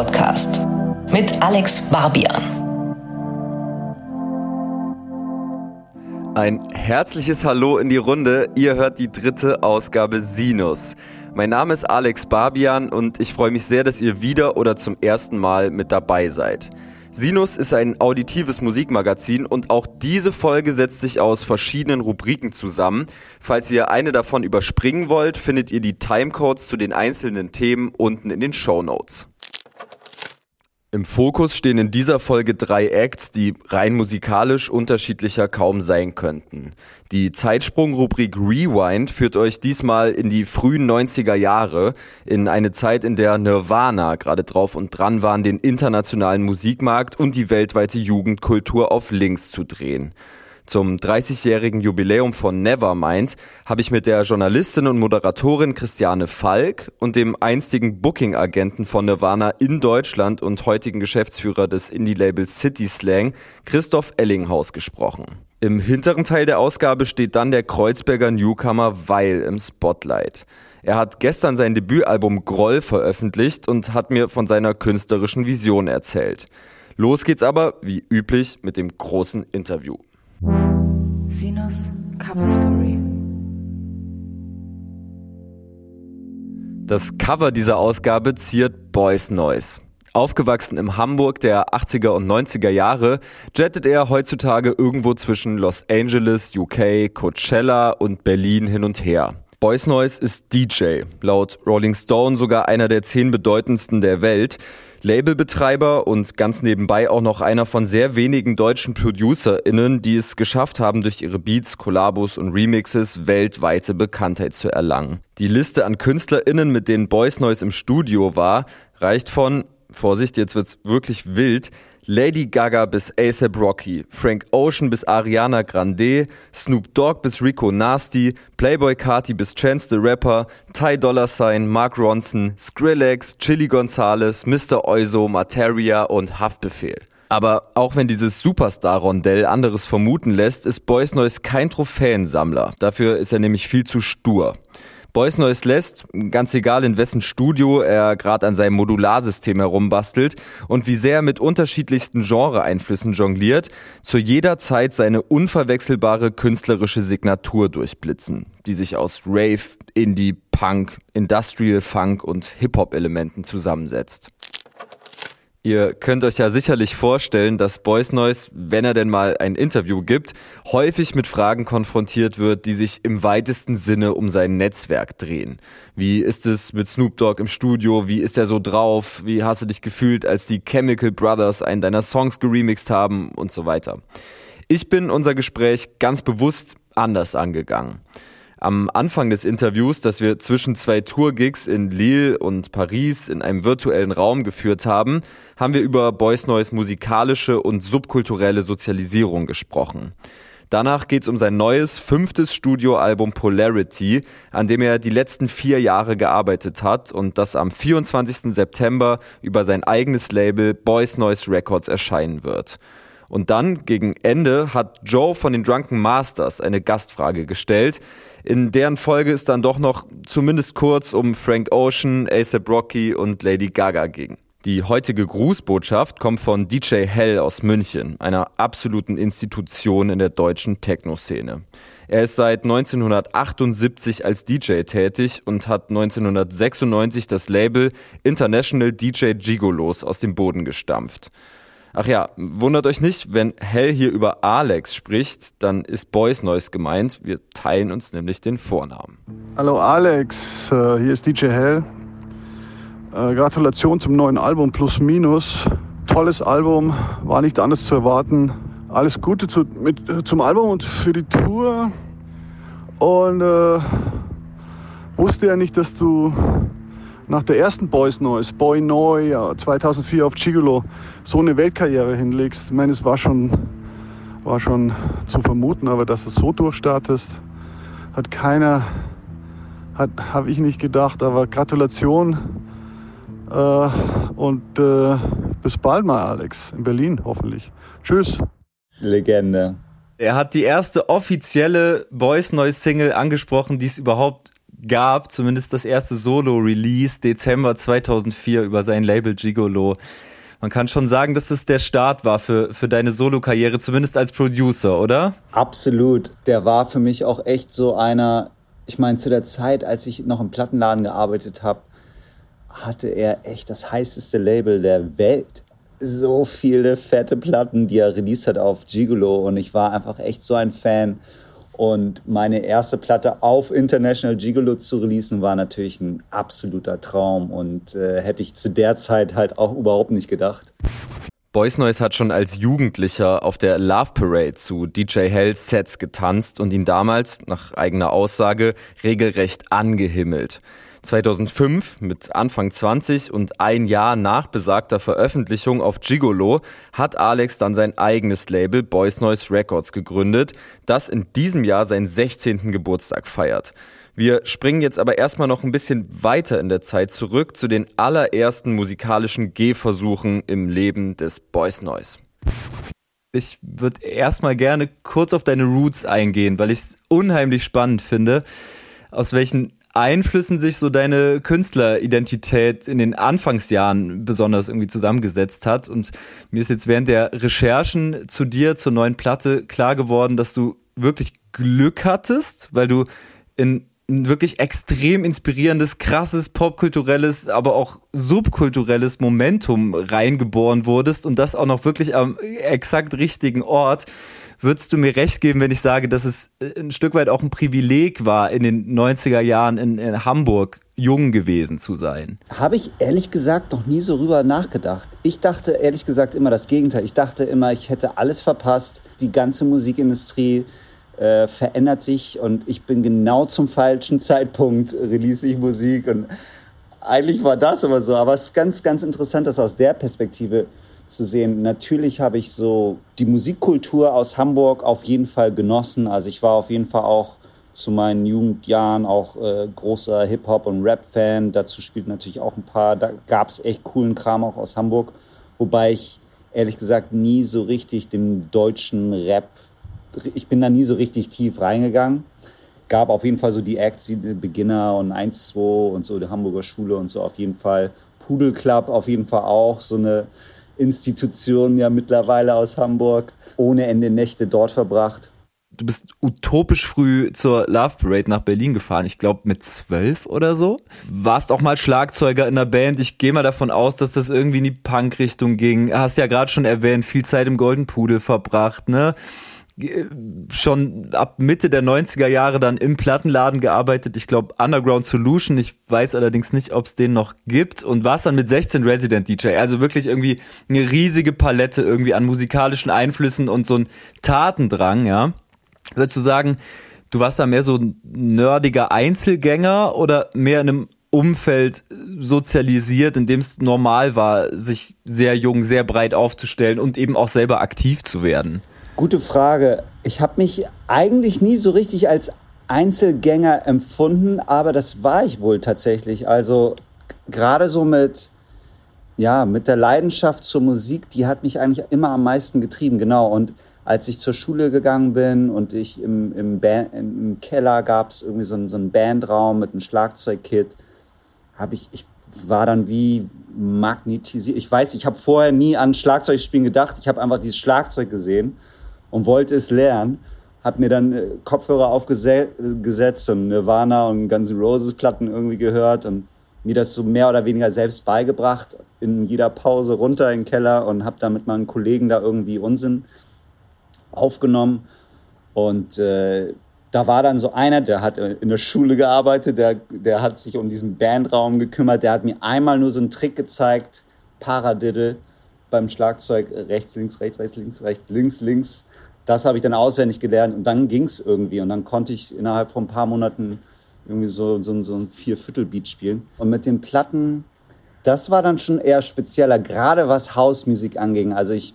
Podcast mit Alex Barbian. Ein herzliches Hallo in die Runde. Ihr hört die dritte Ausgabe Sinus. Mein Name ist Alex Barbian und ich freue mich sehr, dass ihr wieder oder zum ersten Mal mit dabei seid. Sinus ist ein auditives Musikmagazin und auch diese Folge setzt sich aus verschiedenen Rubriken zusammen. Falls ihr eine davon überspringen wollt, findet ihr die Timecodes zu den einzelnen Themen unten in den Show Notes. Im Fokus stehen in dieser Folge drei Acts, die rein musikalisch unterschiedlicher kaum sein könnten. Die Zeitsprung-Rubrik Rewind führt euch diesmal in die frühen 90er Jahre, in eine Zeit, in der Nirvana gerade drauf und dran waren, den internationalen Musikmarkt und die weltweite Jugendkultur auf links zu drehen. Zum 30-jährigen Jubiläum von Nevermind habe ich mit der Journalistin und Moderatorin Christiane Falk und dem einstigen Booking-Agenten von Nirvana in Deutschland und heutigen Geschäftsführer des Indie-Labels City Slang, Christoph Ellinghaus, gesprochen. Im hinteren Teil der Ausgabe steht dann der Kreuzberger Newcomer Weil im Spotlight. Er hat gestern sein Debütalbum Groll veröffentlicht und hat mir von seiner künstlerischen Vision erzählt. Los geht's aber, wie üblich, mit dem großen Interview. Sinus Cover Story. Das Cover dieser Ausgabe ziert Boys Noise. Aufgewachsen im Hamburg der 80er und 90er Jahre, jettet er heutzutage irgendwo zwischen Los Angeles, UK, Coachella und Berlin hin und her. Boys Noise ist DJ, laut Rolling Stone sogar einer der zehn bedeutendsten der Welt. Labelbetreiber und ganz nebenbei auch noch einer von sehr wenigen deutschen ProducerInnen, die es geschafft haben, durch ihre Beats, Kollabos und Remixes weltweite Bekanntheit zu erlangen. Die Liste an KünstlerInnen, mit denen Boys Noise im Studio war, reicht von, Vorsicht, jetzt wird's wirklich wild, Lady Gaga bis ASAP Rocky, Frank Ocean bis Ariana Grande, Snoop Dogg bis Rico Nasty, Playboy Carti bis Chance the Rapper, Ty Dolla Sign, Mark Ronson, Skrillex, Chili Gonzalez, Mr. Oizo, Materia und Haftbefehl. Aber auch wenn dieses Superstar-Rondell anderes vermuten lässt, ist Boys Noise kein Trophäensammler. Dafür ist er nämlich viel zu stur. Boys Neues lässt, ganz egal in wessen Studio er gerade an seinem Modularsystem herumbastelt und wie sehr er mit unterschiedlichsten Genre-Einflüssen jongliert, zu jeder Zeit seine unverwechselbare künstlerische Signatur durchblitzen, die sich aus Rave, Indie, Punk, Industrial Funk und Hip-Hop-Elementen zusammensetzt. Ihr könnt euch ja sicherlich vorstellen, dass Boys Noise, wenn er denn mal ein Interview gibt, häufig mit Fragen konfrontiert wird, die sich im weitesten Sinne um sein Netzwerk drehen. Wie ist es mit Snoop Dogg im Studio? Wie ist er so drauf? Wie hast du dich gefühlt, als die Chemical Brothers einen deiner Songs geremixed haben und so weiter? Ich bin unser Gespräch ganz bewusst anders angegangen am Anfang des Interviews, das wir zwischen zwei Tourgigs in Lille und Paris in einem virtuellen Raum geführt haben, haben wir über Boys Neues musikalische und subkulturelle Sozialisierung gesprochen. Danach geht es um sein neues fünftes Studioalbum Polarity, an dem er die letzten vier Jahre gearbeitet hat und das am 24. September über sein eigenes Label Boys Noise Records erscheinen wird. Und dann, gegen Ende, hat Joe von den Drunken Masters eine Gastfrage gestellt, in deren Folge es dann doch noch zumindest kurz um Frank Ocean, ASAP Rocky und Lady Gaga ging. Die heutige Grußbotschaft kommt von DJ Hell aus München, einer absoluten Institution in der deutschen Techno-Szene. Er ist seit 1978 als DJ tätig und hat 1996 das Label International DJ Gigolos aus dem Boden gestampft. Ach ja, wundert euch nicht, wenn Hell hier über Alex spricht, dann ist Boys Noise gemeint. Wir teilen uns nämlich den Vornamen. Hallo Alex, äh, hier ist DJ Hell. Äh, Gratulation zum neuen Album Plus Minus. Tolles Album, war nicht anders zu erwarten. Alles Gute zu, mit, zum Album und für die Tour. Und äh, wusste ja nicht, dass du nach der ersten Boys Noise, Boy Neu, 2004 auf Gigolo, so eine Weltkarriere hinlegst. Ich meine, es war schon, war schon zu vermuten, aber dass du so durchstartest, hat keiner, hat, habe ich nicht gedacht. Aber Gratulation äh, und äh, bis bald mal, Alex, in Berlin hoffentlich. Tschüss. Legende. Er hat die erste offizielle Boys Noise Single angesprochen, die es überhaupt gab, zumindest das erste Solo-Release Dezember 2004 über sein Label Gigolo. Man kann schon sagen, dass es der Start war für, für deine Solo-Karriere, zumindest als Producer, oder? Absolut. Der war für mich auch echt so einer, ich meine, zu der Zeit, als ich noch im Plattenladen gearbeitet habe, hatte er echt das heißeste Label der Welt. So viele fette Platten, die er released hat auf Gigolo und ich war einfach echt so ein Fan. Und meine erste Platte auf International Gigolo zu releasen, war natürlich ein absoluter Traum und äh, hätte ich zu der Zeit halt auch überhaupt nicht gedacht. Boys Noise hat schon als Jugendlicher auf der Love Parade zu DJ Hells Sets getanzt und ihn damals, nach eigener Aussage, regelrecht angehimmelt. 2005, mit Anfang 20 und ein Jahr nach besagter Veröffentlichung auf Gigolo, hat Alex dann sein eigenes Label Boys Noise Records gegründet, das in diesem Jahr seinen 16. Geburtstag feiert. Wir springen jetzt aber erstmal noch ein bisschen weiter in der Zeit zurück zu den allerersten musikalischen Gehversuchen im Leben des Boys Noise. Ich würde erstmal gerne kurz auf deine Roots eingehen, weil ich es unheimlich spannend finde, aus welchen Einflüssen sich so deine Künstleridentität in den Anfangsjahren besonders irgendwie zusammengesetzt hat. Und mir ist jetzt während der Recherchen zu dir, zur neuen Platte, klar geworden, dass du wirklich Glück hattest, weil du in ein wirklich extrem inspirierendes, krasses, popkulturelles, aber auch subkulturelles Momentum reingeboren wurdest und das auch noch wirklich am exakt richtigen Ort. Würdest du mir recht geben, wenn ich sage, dass es äh, ein Stück weit auch ein Privileg war, in den 90er Jahren in, in Hamburg jung gewesen zu sein? Habe ich ehrlich gesagt noch nie so rüber nachgedacht. Ich dachte ehrlich gesagt immer das Gegenteil. Ich dachte immer, ich hätte alles verpasst. Die ganze Musikindustrie äh, verändert sich und ich bin genau zum falschen Zeitpunkt release ich Musik und eigentlich war das aber so. Aber es ist ganz, ganz interessant, das aus der Perspektive zu sehen. Natürlich habe ich so die Musikkultur aus Hamburg auf jeden Fall genossen. Also ich war auf jeden Fall auch zu meinen Jugendjahren auch äh, großer Hip-Hop- und Rap-Fan. Dazu spielt natürlich auch ein paar, da gab es echt coolen Kram auch aus Hamburg. Wobei ich ehrlich gesagt nie so richtig dem deutschen Rap, ich bin da nie so richtig tief reingegangen. Gab auf jeden Fall so die Acts, die Beginner und 1, 2 und so, die Hamburger Schule und so auf jeden Fall. Pudel Club auf jeden Fall auch, so eine Institution ja mittlerweile aus Hamburg, ohne Ende Nächte dort verbracht. Du bist utopisch früh zur Love Parade nach Berlin gefahren. Ich glaube mit zwölf oder so. Warst auch mal Schlagzeuger in der Band. Ich gehe mal davon aus, dass das irgendwie in die Punk-Richtung ging. Hast ja gerade schon erwähnt, viel Zeit im Golden Pudel verbracht, ne? Schon ab Mitte der 90er Jahre dann im Plattenladen gearbeitet. Ich glaube Underground Solution. Ich weiß allerdings nicht, ob es den noch gibt. Und war es dann mit 16 Resident DJ. Also wirklich irgendwie eine riesige Palette irgendwie an musikalischen Einflüssen und so ein Tatendrang, ja. Würdest du sagen, du warst da mehr so ein nerdiger Einzelgänger oder mehr in einem Umfeld sozialisiert, in dem es normal war, sich sehr jung, sehr breit aufzustellen und eben auch selber aktiv zu werden? Gute Frage. Ich habe mich eigentlich nie so richtig als Einzelgänger empfunden, aber das war ich wohl tatsächlich. Also gerade so mit, ja, mit der Leidenschaft zur Musik, die hat mich eigentlich immer am meisten getrieben, genau. Und als ich zur Schule gegangen bin und ich im, im, Band, im Keller gab es irgendwie so einen, so einen Bandraum mit einem Schlagzeugkit, habe ich, ich war dann wie magnetisiert. Ich weiß, ich habe vorher nie an Schlagzeugspielen gedacht. Ich habe einfach dieses Schlagzeug gesehen und wollte es lernen. Hab mir dann äh, Kopfhörer aufgesetzt und Nirvana und Guns N' Roses Platten irgendwie gehört und mir das so mehr oder weniger selbst beigebracht, in jeder Pause runter in den Keller und habe dann mit meinen Kollegen da irgendwie Unsinn aufgenommen. Und äh, da war dann so einer, der hat in der Schule gearbeitet, der, der hat sich um diesen Bandraum gekümmert, der hat mir einmal nur so einen Trick gezeigt, Paradiddle beim Schlagzeug, rechts, links, rechts, rechts, links, rechts, links, links das habe ich dann auswendig gelernt und dann ging es irgendwie. Und dann konnte ich innerhalb von ein paar Monaten irgendwie so, so, so ein Vierviertel-Beat spielen. Und mit den Platten, das war dann schon eher spezieller, gerade was Hausmusik anging. Also ich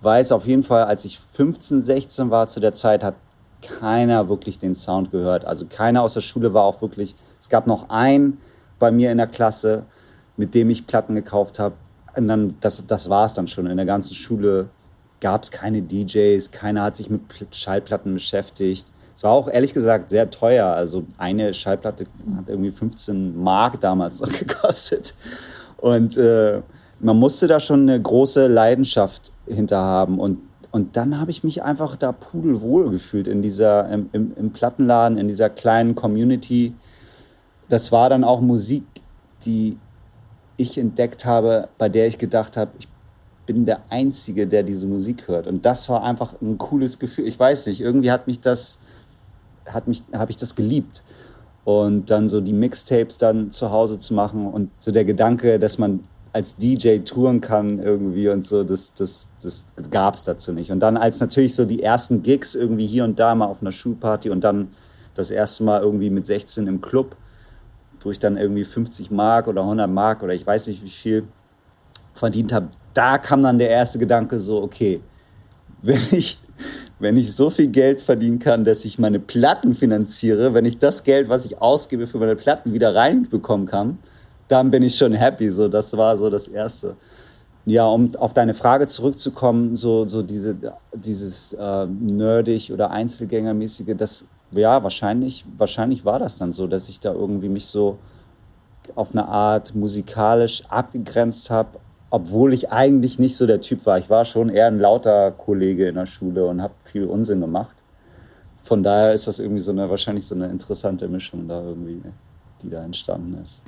weiß auf jeden Fall, als ich 15, 16 war zu der Zeit, hat keiner wirklich den Sound gehört. Also keiner aus der Schule war auch wirklich, es gab noch einen bei mir in der Klasse, mit dem ich Platten gekauft habe. Und dann, das, das war es dann schon. In der ganzen Schule gab es keine DJs, keiner hat sich mit Schallplatten beschäftigt. Es war auch ehrlich gesagt sehr teuer. Also eine Schallplatte hat irgendwie 15 Mark damals noch gekostet. Und äh, man musste da schon eine große Leidenschaft hinter haben. Und, und dann habe ich mich einfach da pudelwohl gefühlt in dieser, im, im, im Plattenladen, in dieser kleinen Community. Das war dann auch Musik, die ich entdeckt habe, bei der ich gedacht habe, ich bin der Einzige, der diese Musik hört. Und das war einfach ein cooles Gefühl. Ich weiß nicht, irgendwie hat mich das, hat mich, habe ich das geliebt. Und dann so die Mixtapes dann zu Hause zu machen und so der Gedanke, dass man als DJ touren kann irgendwie und so, das, das, das gab es dazu nicht. Und dann als natürlich so die ersten Gigs irgendwie hier und da mal auf einer Schulparty und dann das erste Mal irgendwie mit 16 im Club, wo ich dann irgendwie 50 Mark oder 100 Mark oder ich weiß nicht wie viel verdient habe, da kam dann der erste Gedanke so, okay, wenn ich, wenn ich so viel Geld verdienen kann, dass ich meine Platten finanziere, wenn ich das Geld, was ich ausgebe für meine Platten wieder reinbekommen kann, dann bin ich schon happy. So, das war so das Erste. Ja, um auf deine Frage zurückzukommen, so, so diese, dieses äh, nerdig oder Einzelgängermäßige, das, ja, wahrscheinlich, wahrscheinlich war das dann so, dass ich da irgendwie mich so auf eine Art musikalisch abgegrenzt habe, obwohl ich eigentlich nicht so der Typ war. Ich war schon eher ein lauter Kollege in der Schule und habe viel Unsinn gemacht. Von daher ist das irgendwie so eine, wahrscheinlich so eine interessante Mischung da irgendwie, die da entstanden ist.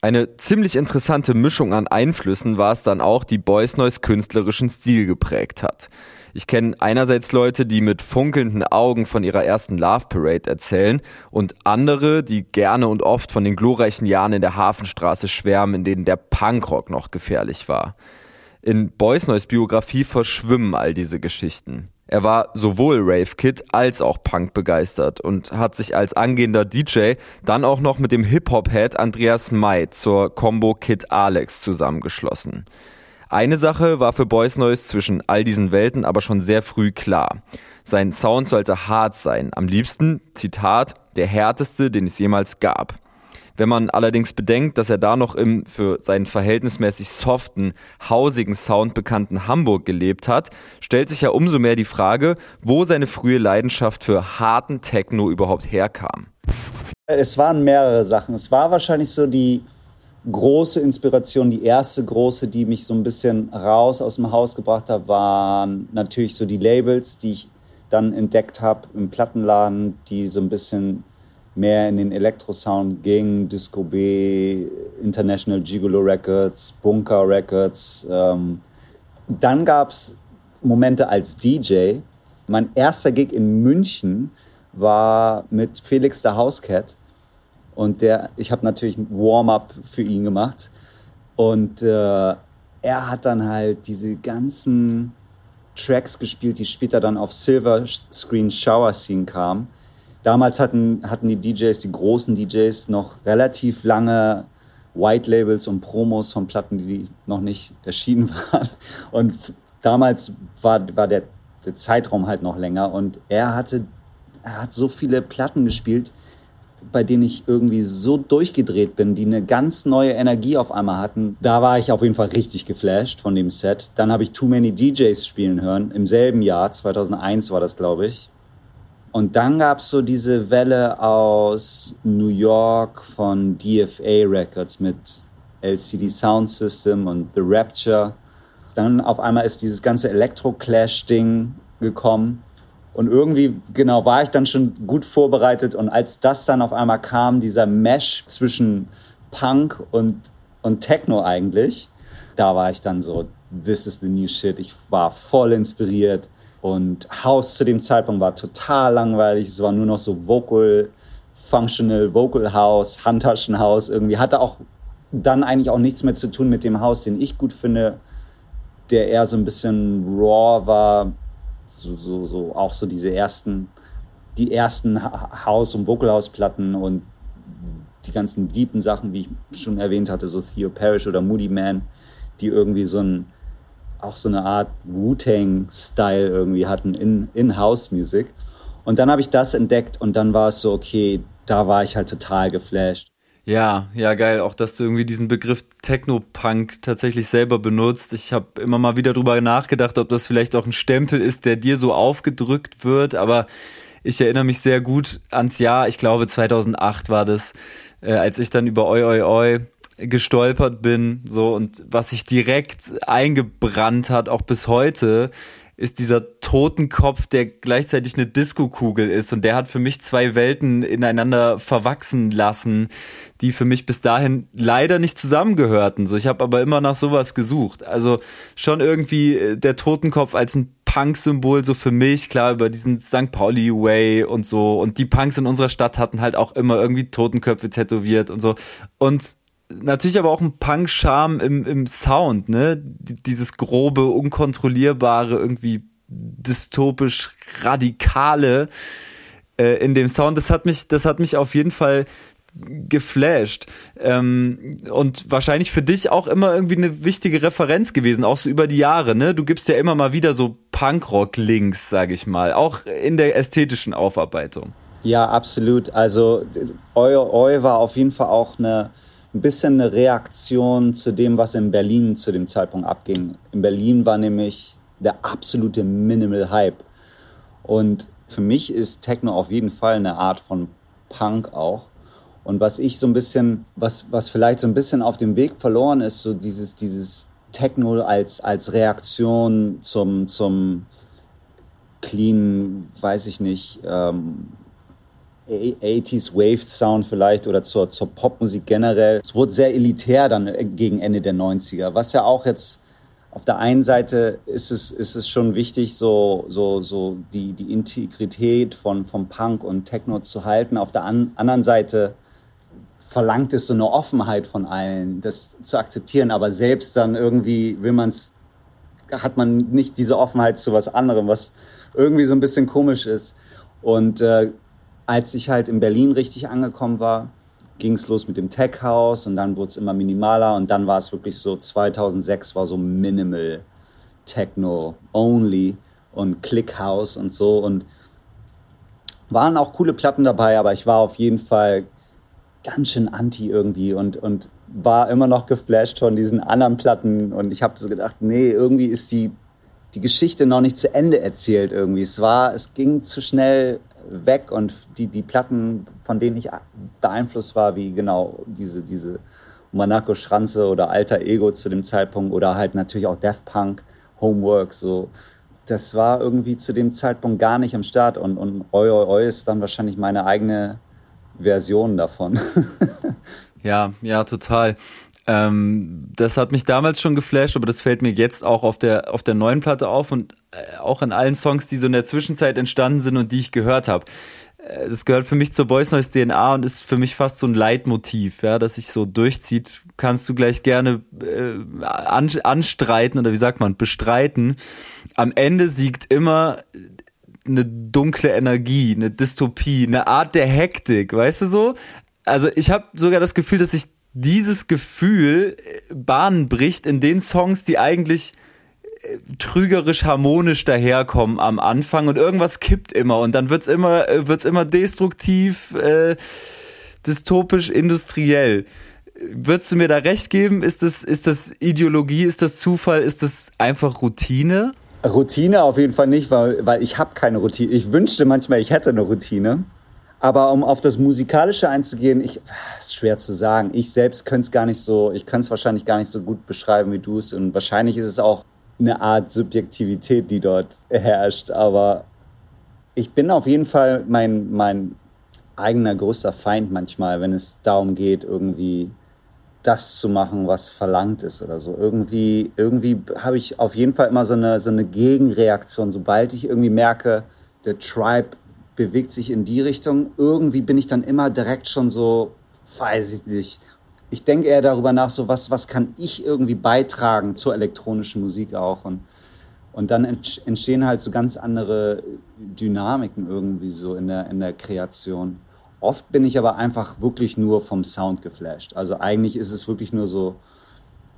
Eine ziemlich interessante Mischung an Einflüssen war es dann auch, die Boys Noise künstlerischen Stil geprägt hat. Ich kenne einerseits Leute, die mit funkelnden Augen von ihrer ersten Love Parade erzählen und andere, die gerne und oft von den glorreichen Jahren in der Hafenstraße schwärmen, in denen der Punkrock noch gefährlich war. In Boys Noise Biografie verschwimmen all diese Geschichten. Er war sowohl Rave Kid als auch Punk begeistert und hat sich als angehender DJ dann auch noch mit dem Hip-Hop-Head Andreas May zur Combo Kid Alex zusammengeschlossen. Eine Sache war für Boys Noise zwischen all diesen Welten aber schon sehr früh klar. Sein Sound sollte hart sein, am liebsten, Zitat, der härteste, den es jemals gab. Wenn man allerdings bedenkt, dass er da noch im für seinen verhältnismäßig soften, hausigen Sound bekannten Hamburg gelebt hat, stellt sich ja umso mehr die Frage, wo seine frühe Leidenschaft für harten Techno überhaupt herkam. Es waren mehrere Sachen. Es war wahrscheinlich so die große Inspiration, die erste große, die mich so ein bisschen raus aus dem Haus gebracht hat, waren natürlich so die Labels, die ich dann entdeckt habe im Plattenladen, die so ein bisschen mehr in den Elektrosound gingen. Disco B, International Gigolo Records, Bunker Records. Ähm. Dann gab es Momente als DJ. Mein erster Gig in München war mit Felix der Housecat und der, ich habe natürlich ein Warm-up für ihn gemacht. Und äh, er hat dann halt diese ganzen Tracks gespielt, die später dann auf Silver Screen Shower Scene kamen. Damals hatten, hatten die DJs, die großen DJs, noch relativ lange White Labels und Promos von Platten, die noch nicht erschienen waren. Und damals war, war der, der Zeitraum halt noch länger. Und er hatte, er hat so viele Platten gespielt, bei denen ich irgendwie so durchgedreht bin, die eine ganz neue Energie auf einmal hatten. Da war ich auf jeden Fall richtig geflasht von dem Set. Dann habe ich Too Many DJs spielen hören, im selben Jahr, 2001 war das, glaube ich. Und dann gab es so diese Welle aus New York von DFA Records mit LCD Sound System und The Rapture. Dann auf einmal ist dieses ganze Electro-Clash-Ding gekommen. Und irgendwie, genau, war ich dann schon gut vorbereitet. Und als das dann auf einmal kam, dieser Mesh zwischen Punk und, und Techno eigentlich, da war ich dann so, this is the new shit. Ich war voll inspiriert. Und House zu dem Zeitpunkt war total langweilig. Es war nur noch so Vocal, Functional, Vocal House, Handtaschenhaus. Irgendwie hatte auch dann eigentlich auch nichts mehr zu tun mit dem Haus, den ich gut finde, der eher so ein bisschen raw war, so, so, so auch so diese ersten, die ersten House- und Vocalhouse-Platten und die ganzen deepen Sachen, wie ich schon erwähnt hatte, so Theo Parrish oder Moody Man, die irgendwie so ein, auch so eine Art Wu-Tang-Style irgendwie hatten in, in House-Music. Und dann habe ich das entdeckt und dann war es so, okay, da war ich halt total geflasht. Ja, ja, geil. Auch, dass du irgendwie diesen Begriff Techno-Punk tatsächlich selber benutzt. Ich habe immer mal wieder drüber nachgedacht, ob das vielleicht auch ein Stempel ist, der dir so aufgedrückt wird. Aber ich erinnere mich sehr gut ans Jahr, ich glaube 2008 war das, äh, als ich dann über Oi Oi Oi gestolpert bin, so und was sich direkt eingebrannt hat, auch bis heute, ist dieser Totenkopf, der gleichzeitig eine Diskokugel ist. Und der hat für mich zwei Welten ineinander verwachsen lassen, die für mich bis dahin leider nicht zusammengehörten. So, ich habe aber immer nach sowas gesucht. Also schon irgendwie äh, der Totenkopf als ein Punk-Symbol so für mich, klar, über diesen St. Pauli Way und so. Und die Punks in unserer Stadt hatten halt auch immer irgendwie Totenköpfe tätowiert und so. Und natürlich aber auch ein Punk-Charme im, im Sound, ne? Dieses grobe, unkontrollierbare, irgendwie dystopisch radikale äh, in dem Sound, das hat mich, das hat mich auf jeden Fall geflasht. Ähm, und wahrscheinlich für dich auch immer irgendwie eine wichtige Referenz gewesen, auch so über die Jahre, ne? Du gibst ja immer mal wieder so Punkrock-Links, sag ich mal, auch in der ästhetischen Aufarbeitung. Ja, absolut. Also Eu, Eu war auf jeden Fall auch eine ein bisschen eine Reaktion zu dem, was in Berlin zu dem Zeitpunkt abging. In Berlin war nämlich der absolute Minimal Hype. Und für mich ist Techno auf jeden Fall eine Art von Punk auch. Und was ich so ein bisschen, was, was vielleicht so ein bisschen auf dem Weg verloren ist, so dieses, dieses Techno als, als Reaktion zum, zum clean, weiß ich nicht, ähm, 80s Wave Sound vielleicht oder zur, zur Popmusik generell. Es wurde sehr elitär dann gegen Ende der 90er, was ja auch jetzt auf der einen Seite ist es, ist es schon wichtig, so, so, so die, die Integrität von, von Punk und Techno zu halten. Auf der an, anderen Seite verlangt es so eine Offenheit von allen, das zu akzeptieren, aber selbst dann irgendwie will man es, hat man nicht diese Offenheit zu was anderem, was irgendwie so ein bisschen komisch ist. Und äh, als ich halt in Berlin richtig angekommen war, ging es los mit dem Tech House und dann wurde es immer minimaler und dann war es wirklich so 2006 war so Minimal Techno Only und Click House und so und waren auch coole Platten dabei, aber ich war auf jeden Fall ganz schön anti irgendwie und, und war immer noch geflasht von diesen anderen Platten und ich habe so gedacht, nee, irgendwie ist die, die Geschichte noch nicht zu Ende erzählt irgendwie. Es war, es ging zu schnell weg und die, die Platten, von denen ich beeinflusst war, wie genau diese, diese Monaco Schranze oder Alter Ego zu dem Zeitpunkt oder halt natürlich auch Death Punk, Homework, so. Das war irgendwie zu dem Zeitpunkt gar nicht am Start und, und Oi Oi Oi ist dann wahrscheinlich meine eigene Version davon. ja, ja, total. Ähm, das hat mich damals schon geflasht, aber das fällt mir jetzt auch auf der, auf der neuen Platte auf und äh, auch in allen Songs, die so in der Zwischenzeit entstanden sind und die ich gehört habe. Äh, das gehört für mich zur Boys Noise DNA und ist für mich fast so ein Leitmotiv, ja, das sich so durchzieht. Kannst du gleich gerne äh, an, anstreiten oder wie sagt man, bestreiten. Am Ende siegt immer eine dunkle Energie, eine Dystopie, eine Art der Hektik, weißt du so? Also ich habe sogar das Gefühl, dass sich dieses Gefühl äh, Bahnen bricht in den Songs, die eigentlich äh, trügerisch harmonisch daherkommen am Anfang und irgendwas kippt immer und dann wird's immer äh, wird's immer destruktiv äh, dystopisch industriell. Würdest du mir da recht geben? Ist das ist das Ideologie? Ist das Zufall? Ist das einfach Routine? Routine auf jeden Fall nicht weil weil ich habe keine Routine. Ich wünschte manchmal ich hätte eine Routine aber um auf das Musikalische einzugehen, ich, ist schwer zu sagen. Ich selbst könnte es gar nicht so, ich könnte es wahrscheinlich gar nicht so gut beschreiben wie du es. Und wahrscheinlich ist es auch eine Art Subjektivität, die dort herrscht. Aber ich bin auf jeden Fall mein, mein eigener größter Feind manchmal, wenn es darum geht, irgendwie das zu machen, was verlangt ist oder so. Irgendwie, irgendwie habe ich auf jeden Fall immer so eine, so eine Gegenreaktion. Sobald ich irgendwie merke, der Tribe bewegt sich in die Richtung. Irgendwie bin ich dann immer direkt schon so, weiß ich nicht. Ich denke eher darüber nach, so was, was kann ich irgendwie beitragen zur elektronischen Musik auch. Und, und dann entstehen halt so ganz andere Dynamiken irgendwie so in der, in der Kreation. Oft bin ich aber einfach wirklich nur vom Sound geflasht. Also eigentlich ist es wirklich nur so,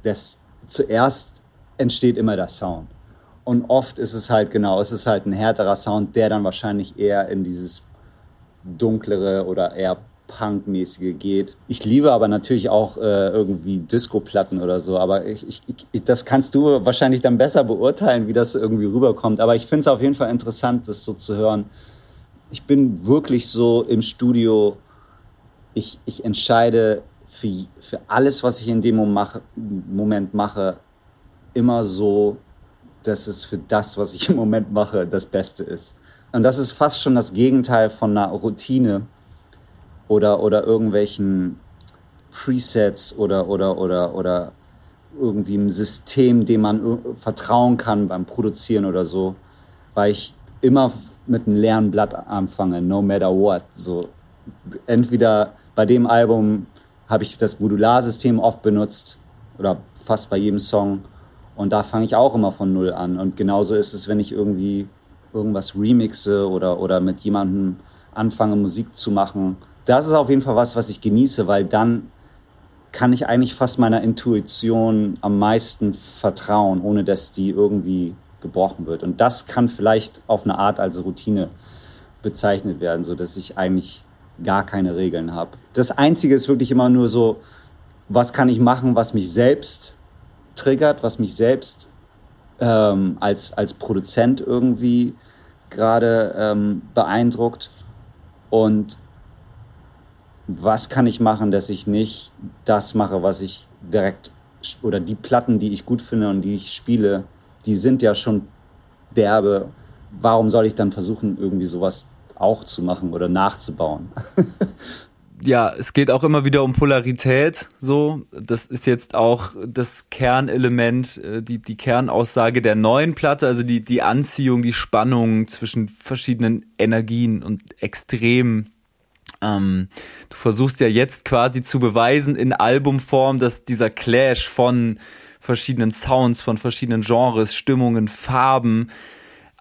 dass zuerst entsteht immer der Sound. Und oft ist es halt genau, es ist halt ein härterer Sound, der dann wahrscheinlich eher in dieses dunklere oder eher Punk-mäßige geht. Ich liebe aber natürlich auch äh, irgendwie Disco-Platten oder so, aber ich, ich, ich, das kannst du wahrscheinlich dann besser beurteilen, wie das irgendwie rüberkommt. Aber ich finde es auf jeden Fall interessant, das so zu hören, ich bin wirklich so im Studio, ich, ich entscheide für, für alles, was ich in dem Moment mache, immer so, dass es für das, was ich im Moment mache, das Beste ist. Und das ist fast schon das Gegenteil von einer Routine oder, oder irgendwelchen Presets oder, oder, oder, oder irgendwie einem System, dem man vertrauen kann beim Produzieren oder so, weil ich immer mit einem leeren Blatt anfange, no matter what. So, entweder bei dem Album habe ich das Modularsystem oft benutzt oder fast bei jedem Song und da fange ich auch immer von Null an. Und genauso ist es, wenn ich irgendwie irgendwas remixe oder, oder mit jemandem anfange, Musik zu machen. Das ist auf jeden Fall was, was ich genieße, weil dann kann ich eigentlich fast meiner Intuition am meisten vertrauen, ohne dass die irgendwie gebrochen wird. Und das kann vielleicht auf eine Art als Routine bezeichnet werden, so dass ich eigentlich gar keine Regeln habe. Das Einzige ist wirklich immer nur so, was kann ich machen, was mich selbst triggert, was mich selbst ähm, als, als Produzent irgendwie gerade ähm, beeindruckt und was kann ich machen, dass ich nicht das mache, was ich direkt oder die Platten, die ich gut finde und die ich spiele, die sind ja schon derbe. Warum soll ich dann versuchen, irgendwie sowas auch zu machen oder nachzubauen? ja, es geht auch immer wieder um Polarität. So, das ist jetzt auch das Kernelement, äh, die die Kernaussage der neuen Platte, also die die Anziehung, die Spannung zwischen verschiedenen Energien und Extremen. Ähm, du versuchst ja jetzt quasi zu beweisen in Albumform, dass dieser Clash von verschiedenen Sounds, von verschiedenen Genres, Stimmungen, Farben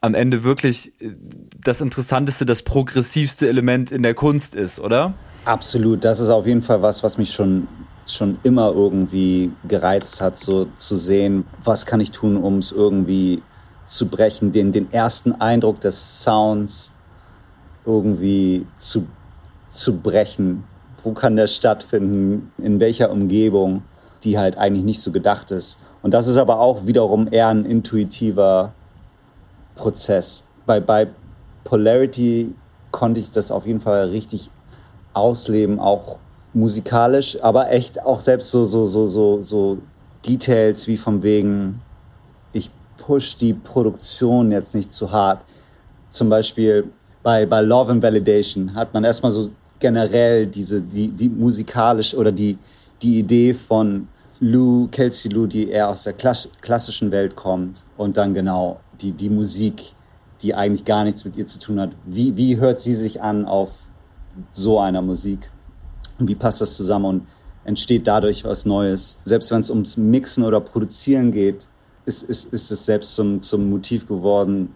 am Ende wirklich äh, das interessanteste, das progressivste Element in der Kunst ist, oder? Absolut, das ist auf jeden Fall was, was mich schon schon immer irgendwie gereizt hat, so zu sehen, was kann ich tun, um es irgendwie zu brechen, den, den ersten Eindruck des Sounds irgendwie zu, zu brechen. Wo kann der stattfinden? In welcher Umgebung, die halt eigentlich nicht so gedacht ist. Und das ist aber auch wiederum eher ein intuitiver Prozess. Bei, bei Polarity konnte ich das auf jeden Fall richtig ausleben, auch musikalisch, aber echt auch selbst so, so, so, so, so Details wie von wegen, ich push die Produktion jetzt nicht zu hart. Zum Beispiel bei, bei Love and Validation hat man erstmal so generell diese, die, die musikalisch oder die, die Idee von Lou, Kelsey Lou, die eher aus der klassischen Welt kommt und dann genau die, die Musik, die eigentlich gar nichts mit ihr zu tun hat. Wie, wie hört sie sich an auf so einer Musik? Und wie passt das zusammen und entsteht dadurch was Neues? Selbst wenn es ums Mixen oder Produzieren geht, ist, ist, ist es selbst zum, zum Motiv geworden,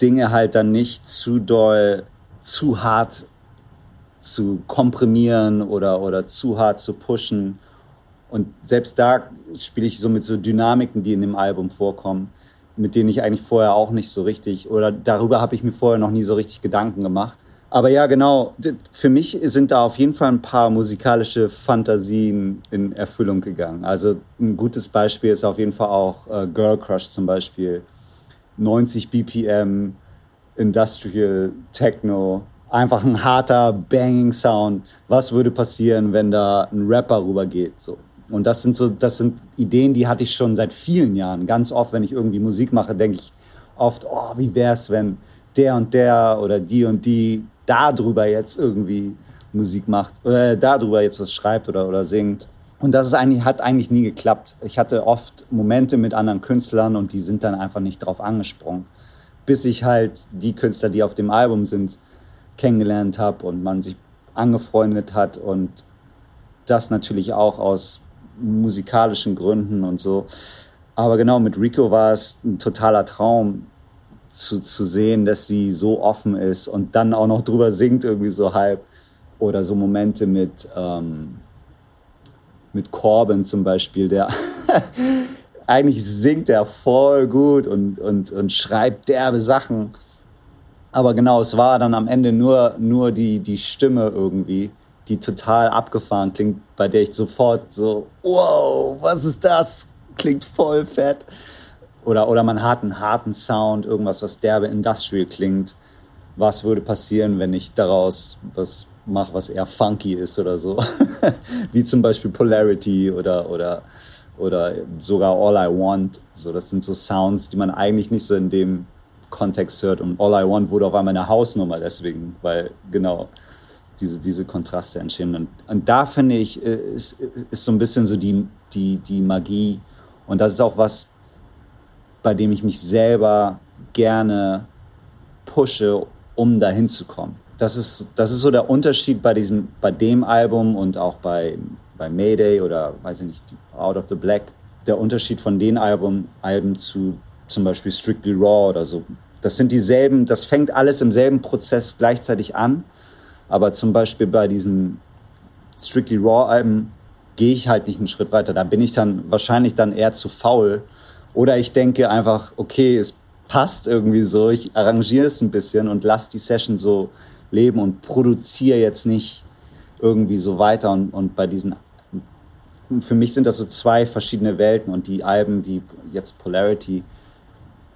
Dinge halt dann nicht zu doll, zu hart zu komprimieren oder, oder zu hart zu pushen. Und selbst da spiele ich so mit so Dynamiken, die in dem Album vorkommen, mit denen ich eigentlich vorher auch nicht so richtig, oder darüber habe ich mir vorher noch nie so richtig Gedanken gemacht. Aber ja, genau, für mich sind da auf jeden Fall ein paar musikalische Fantasien in Erfüllung gegangen. Also ein gutes Beispiel ist auf jeden Fall auch äh, Girl Crush zum Beispiel. 90 BPM, Industrial Techno, einfach ein harter Banging Sound. Was würde passieren, wenn da ein Rapper rübergeht? So. Und das sind so, das sind Ideen, die hatte ich schon seit vielen Jahren. Ganz oft, wenn ich irgendwie Musik mache, denke ich oft, oh, wie wär's, wenn der und der oder die und die darüber jetzt irgendwie Musik macht oder darüber jetzt was schreibt oder, oder singt. Und das ist eigentlich, hat eigentlich nie geklappt. Ich hatte oft Momente mit anderen Künstlern und die sind dann einfach nicht drauf angesprungen. Bis ich halt die Künstler, die auf dem Album sind, kennengelernt habe und man sich angefreundet hat und das natürlich auch aus musikalischen Gründen und so. Aber genau, mit Rico war es ein totaler Traum, zu, zu sehen, dass sie so offen ist und dann auch noch drüber singt, irgendwie so halb. Oder so Momente mit, ähm, mit Corbin zum Beispiel, der eigentlich singt er voll gut und, und, und schreibt derbe Sachen. Aber genau, es war dann am Ende nur, nur die, die Stimme irgendwie, die total abgefahren klingt, bei der ich sofort so, wow, was ist das? Klingt voll fett. Oder, oder man hat einen harten Sound, irgendwas, was derbe Industrial klingt. was würde passieren, wenn ich daraus was mache, was eher funky ist oder so. Wie zum Beispiel Polarity oder, oder, oder sogar All I Want. So, das sind so Sounds, die man eigentlich nicht so in dem Kontext hört. Und All I Want wurde auf einmal eine Hausnummer deswegen, weil genau diese, diese Kontraste entstehen. Und, und da finde ich, äh, ist, ist so ein bisschen so die, die, die Magie. Und das ist auch was, bei dem ich mich selber gerne pushe, um dahin zu kommen. Das ist, das ist so der Unterschied bei, diesem, bei dem Album und auch bei, bei Mayday oder, weiß ich nicht, Out of the Black. Der Unterschied von den Album, Alben zu zum Beispiel Strictly Raw oder so. Das sind dieselben, das fängt alles im selben Prozess gleichzeitig an. Aber zum Beispiel bei diesen Strictly Raw Alben gehe ich halt nicht einen Schritt weiter. Da bin ich dann wahrscheinlich dann eher zu faul. Oder ich denke einfach, okay, es passt irgendwie so, ich arrangiere es ein bisschen und lasse die Session so leben und produziere jetzt nicht irgendwie so weiter. Und, und bei diesen, für mich sind das so zwei verschiedene Welten und die Alben wie jetzt Polarity,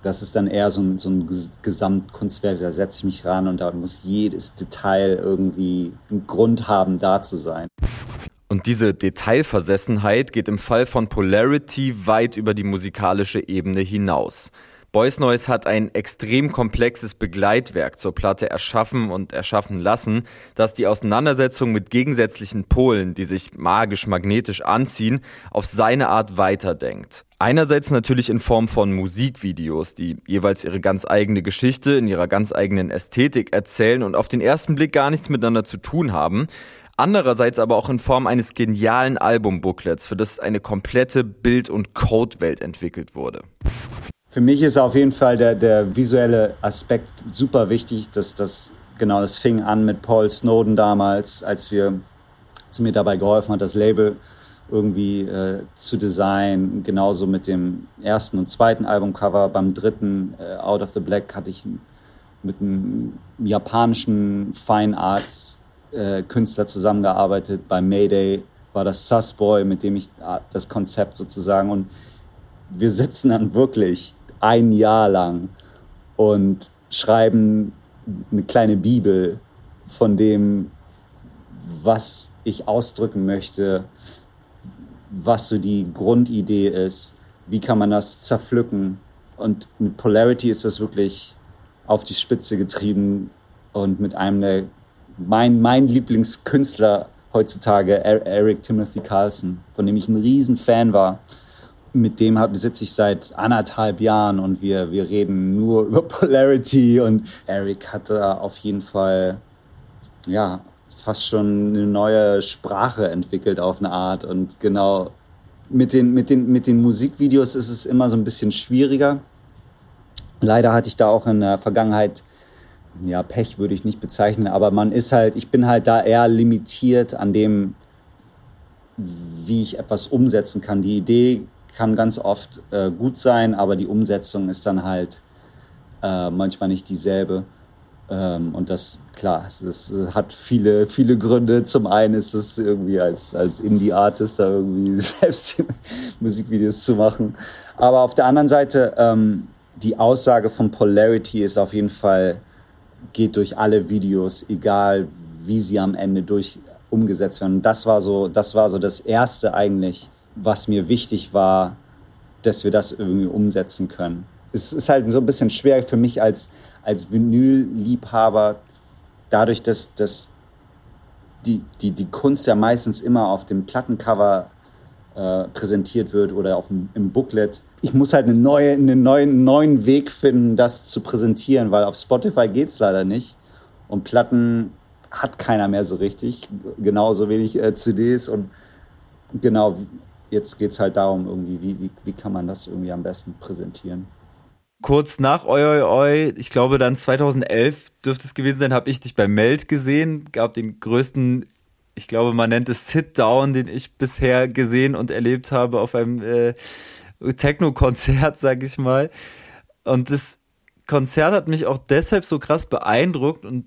das ist dann eher so ein, so ein Gesamtkunstwerk, da setze ich mich ran und da muss jedes Detail irgendwie einen Grund haben, da zu sein. Und diese Detailversessenheit geht im Fall von Polarity weit über die musikalische Ebene hinaus. Boys Noise hat ein extrem komplexes Begleitwerk zur Platte erschaffen und erschaffen lassen, das die Auseinandersetzung mit gegensätzlichen Polen, die sich magisch-magnetisch anziehen, auf seine Art weiterdenkt. Einerseits natürlich in Form von Musikvideos, die jeweils ihre ganz eigene Geschichte in ihrer ganz eigenen Ästhetik erzählen und auf den ersten Blick gar nichts miteinander zu tun haben. Andererseits aber auch in Form eines genialen Albumbooklets, für das eine komplette Bild- und Codewelt entwickelt wurde. Für mich ist auf jeden Fall der, der visuelle Aspekt super wichtig. Dass das, genau, das fing an mit Paul Snowden damals, als wir als mir dabei geholfen hat, das Label irgendwie äh, zu designen. Genauso mit dem ersten und zweiten Albumcover. Beim dritten, äh, Out of the Black, hatte ich mit einem japanischen Fine Arts äh, Künstler zusammengearbeitet. Bei Mayday war das Susboy, mit dem ich äh, das Konzept sozusagen und wir sitzen dann wirklich ein Jahr lang und schreiben eine kleine Bibel von dem, was ich ausdrücken möchte, was so die Grundidee ist, wie kann man das zerpflücken. Und mit Polarity ist das wirklich auf die Spitze getrieben und mit einem der, mein, mein Lieblingskünstler heutzutage, Eric Timothy Carlson, von dem ich ein Riesenfan war. Mit dem besitze ich seit anderthalb Jahren und wir, wir reden nur über Polarity. Und Eric hat da auf jeden Fall, ja, fast schon eine neue Sprache entwickelt auf eine Art. Und genau mit den, mit den, mit den Musikvideos ist es immer so ein bisschen schwieriger. Leider hatte ich da auch in der Vergangenheit, ja, Pech würde ich nicht bezeichnen, aber man ist halt, ich bin halt da eher limitiert an dem, wie ich etwas umsetzen kann. Die Idee kann ganz oft äh, gut sein, aber die Umsetzung ist dann halt äh, manchmal nicht dieselbe. Ähm, und das, klar, das hat viele, viele Gründe. Zum einen ist es irgendwie als, als Indie-Artist da irgendwie selbst Musikvideos zu machen. Aber auf der anderen Seite, ähm, die Aussage von Polarity ist auf jeden Fall, geht durch alle Videos, egal wie sie am Ende durch umgesetzt werden. Das war so, das war so das erste eigentlich, was mir wichtig war, dass wir das irgendwie umsetzen können. Es ist halt so ein bisschen schwer für mich als, als Vinyl-Liebhaber, dadurch, dass, dass die, die, die Kunst ja meistens immer auf dem Plattencover äh, präsentiert wird oder auf dem, im Booklet. Ich muss halt eine neue, einen neuen, neuen Weg finden, das zu präsentieren, weil auf Spotify geht es leider nicht. Und Platten hat keiner mehr so richtig. Genauso wenig äh, CDs und genau jetzt geht es halt darum, irgendwie, wie, wie, wie kann man das irgendwie am besten präsentieren. Kurz nach Oi Oi Oi, ich glaube dann 2011 dürfte es gewesen sein, habe ich dich bei Meld gesehen, gab den größten, ich glaube man nennt es Sit-Down, den ich bisher gesehen und erlebt habe auf einem äh, Techno-Konzert, sag ich mal. Und das Konzert hat mich auch deshalb so krass beeindruckt und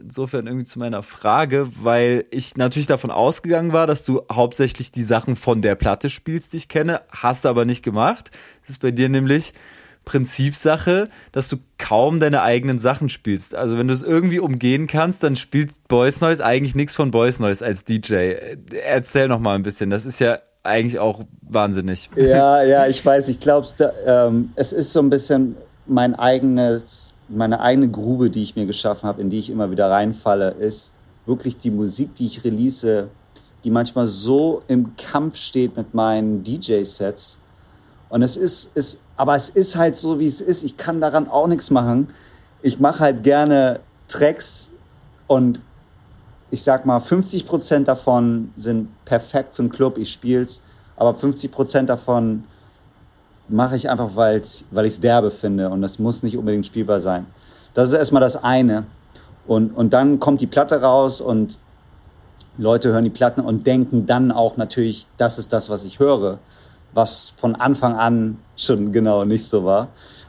insofern irgendwie zu meiner Frage, weil ich natürlich davon ausgegangen war, dass du hauptsächlich die Sachen von der Platte spielst, die ich kenne, hast aber nicht gemacht. Das ist bei dir nämlich Prinzipsache, dass du kaum deine eigenen Sachen spielst. Also wenn du es irgendwie umgehen kannst, dann spielt Boys Noise eigentlich nichts von Boys Noise als DJ. Erzähl noch mal ein bisschen. Das ist ja eigentlich auch wahnsinnig. Ja, ja, ich weiß. Ich glaube, ähm, es ist so ein bisschen mein eigenes, meine eigene Grube, die ich mir geschaffen habe, in die ich immer wieder reinfalle, ist wirklich die Musik, die ich release, die manchmal so im Kampf steht mit meinen DJ-Sets. Und es ist, ist, aber es ist halt so, wie es ist. Ich kann daran auch nichts machen. Ich mache halt gerne Tracks und ich sag mal, 50 Prozent davon sind perfekt für einen Club. Ich spiel's, aber 50 Prozent davon mache ich einfach, weil's, weil ich es derbe finde und das muss nicht unbedingt spielbar sein. Das ist erstmal das eine. Und, und dann kommt die Platte raus und Leute hören die Platten und denken dann auch natürlich, das ist das, was ich höre, was von Anfang an schon genau nicht so war.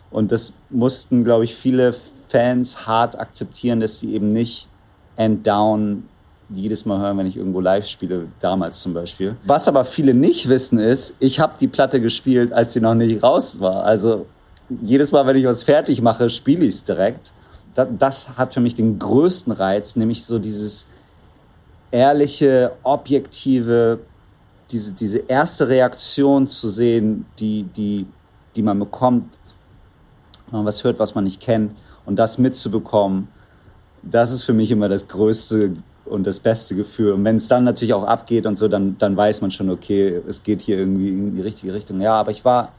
Und das mussten, glaube ich, viele Fans hart akzeptieren, dass sie eben nicht End Down jedes Mal hören, wenn ich irgendwo live spiele, damals zum Beispiel. Was aber viele nicht wissen ist, ich habe die Platte gespielt, als sie noch nicht raus war. Also jedes Mal, wenn ich was fertig mache, spiele ich es direkt. Das, das hat für mich den größten Reiz, nämlich so dieses ehrliche, objektive, diese, diese erste Reaktion zu sehen, die, die, die man bekommt, wenn man was hört, was man nicht kennt und das mitzubekommen, das ist für mich immer das größte und das beste Gefühl. Und wenn es dann natürlich auch abgeht und so, dann, dann weiß man schon, okay, es geht hier irgendwie in die richtige Richtung. Ja, aber ich war,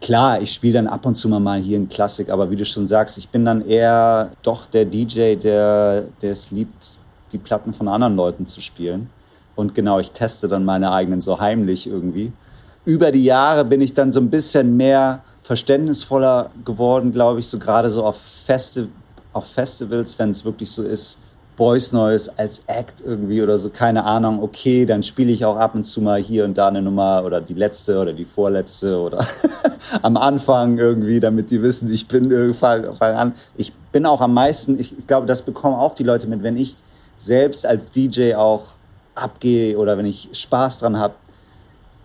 klar, ich spiele dann ab und zu mal hier ein Klassik, aber wie du schon sagst, ich bin dann eher doch der DJ, der, der es liebt, die Platten von anderen Leuten zu spielen. Und genau, ich teste dann meine eigenen so heimlich irgendwie. Über die Jahre bin ich dann so ein bisschen mehr verständnisvoller geworden, glaube ich, so gerade so auf, Festi auf Festivals, wenn es wirklich so ist, Boys Noise als Act irgendwie oder so, keine Ahnung, okay, dann spiele ich auch ab und zu mal hier und da eine Nummer oder die letzte oder die vorletzte oder am Anfang irgendwie, damit die wissen, ich bin irgendwann an. Ich bin auch am meisten, ich glaube, das bekommen auch die Leute mit, wenn ich selbst als DJ auch abgehe oder wenn ich Spaß dran habe,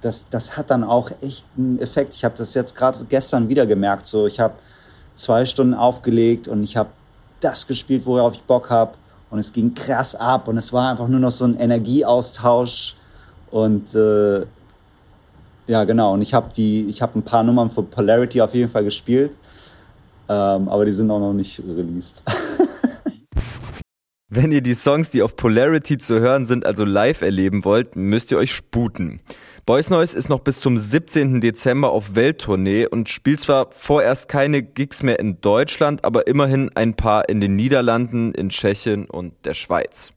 das, das hat dann auch echt einen Effekt. Ich habe das jetzt gerade gestern wieder gemerkt. So, ich habe zwei Stunden aufgelegt und ich habe das gespielt, worauf ich Bock habe und es ging krass ab und es war einfach nur noch so ein Energieaustausch. Und äh, ja genau. Und ich habe die ich habe ein paar Nummern von Polarity auf jeden Fall gespielt. Ähm, aber die sind auch noch nicht released. Wenn ihr die Songs, die auf Polarity zu hören sind, also live erleben wollt, müsst ihr euch sputen. Boys Noise ist noch bis zum 17. Dezember auf Welttournee und spielt zwar vorerst keine Gigs mehr in Deutschland, aber immerhin ein paar in den Niederlanden, in Tschechien und der Schweiz.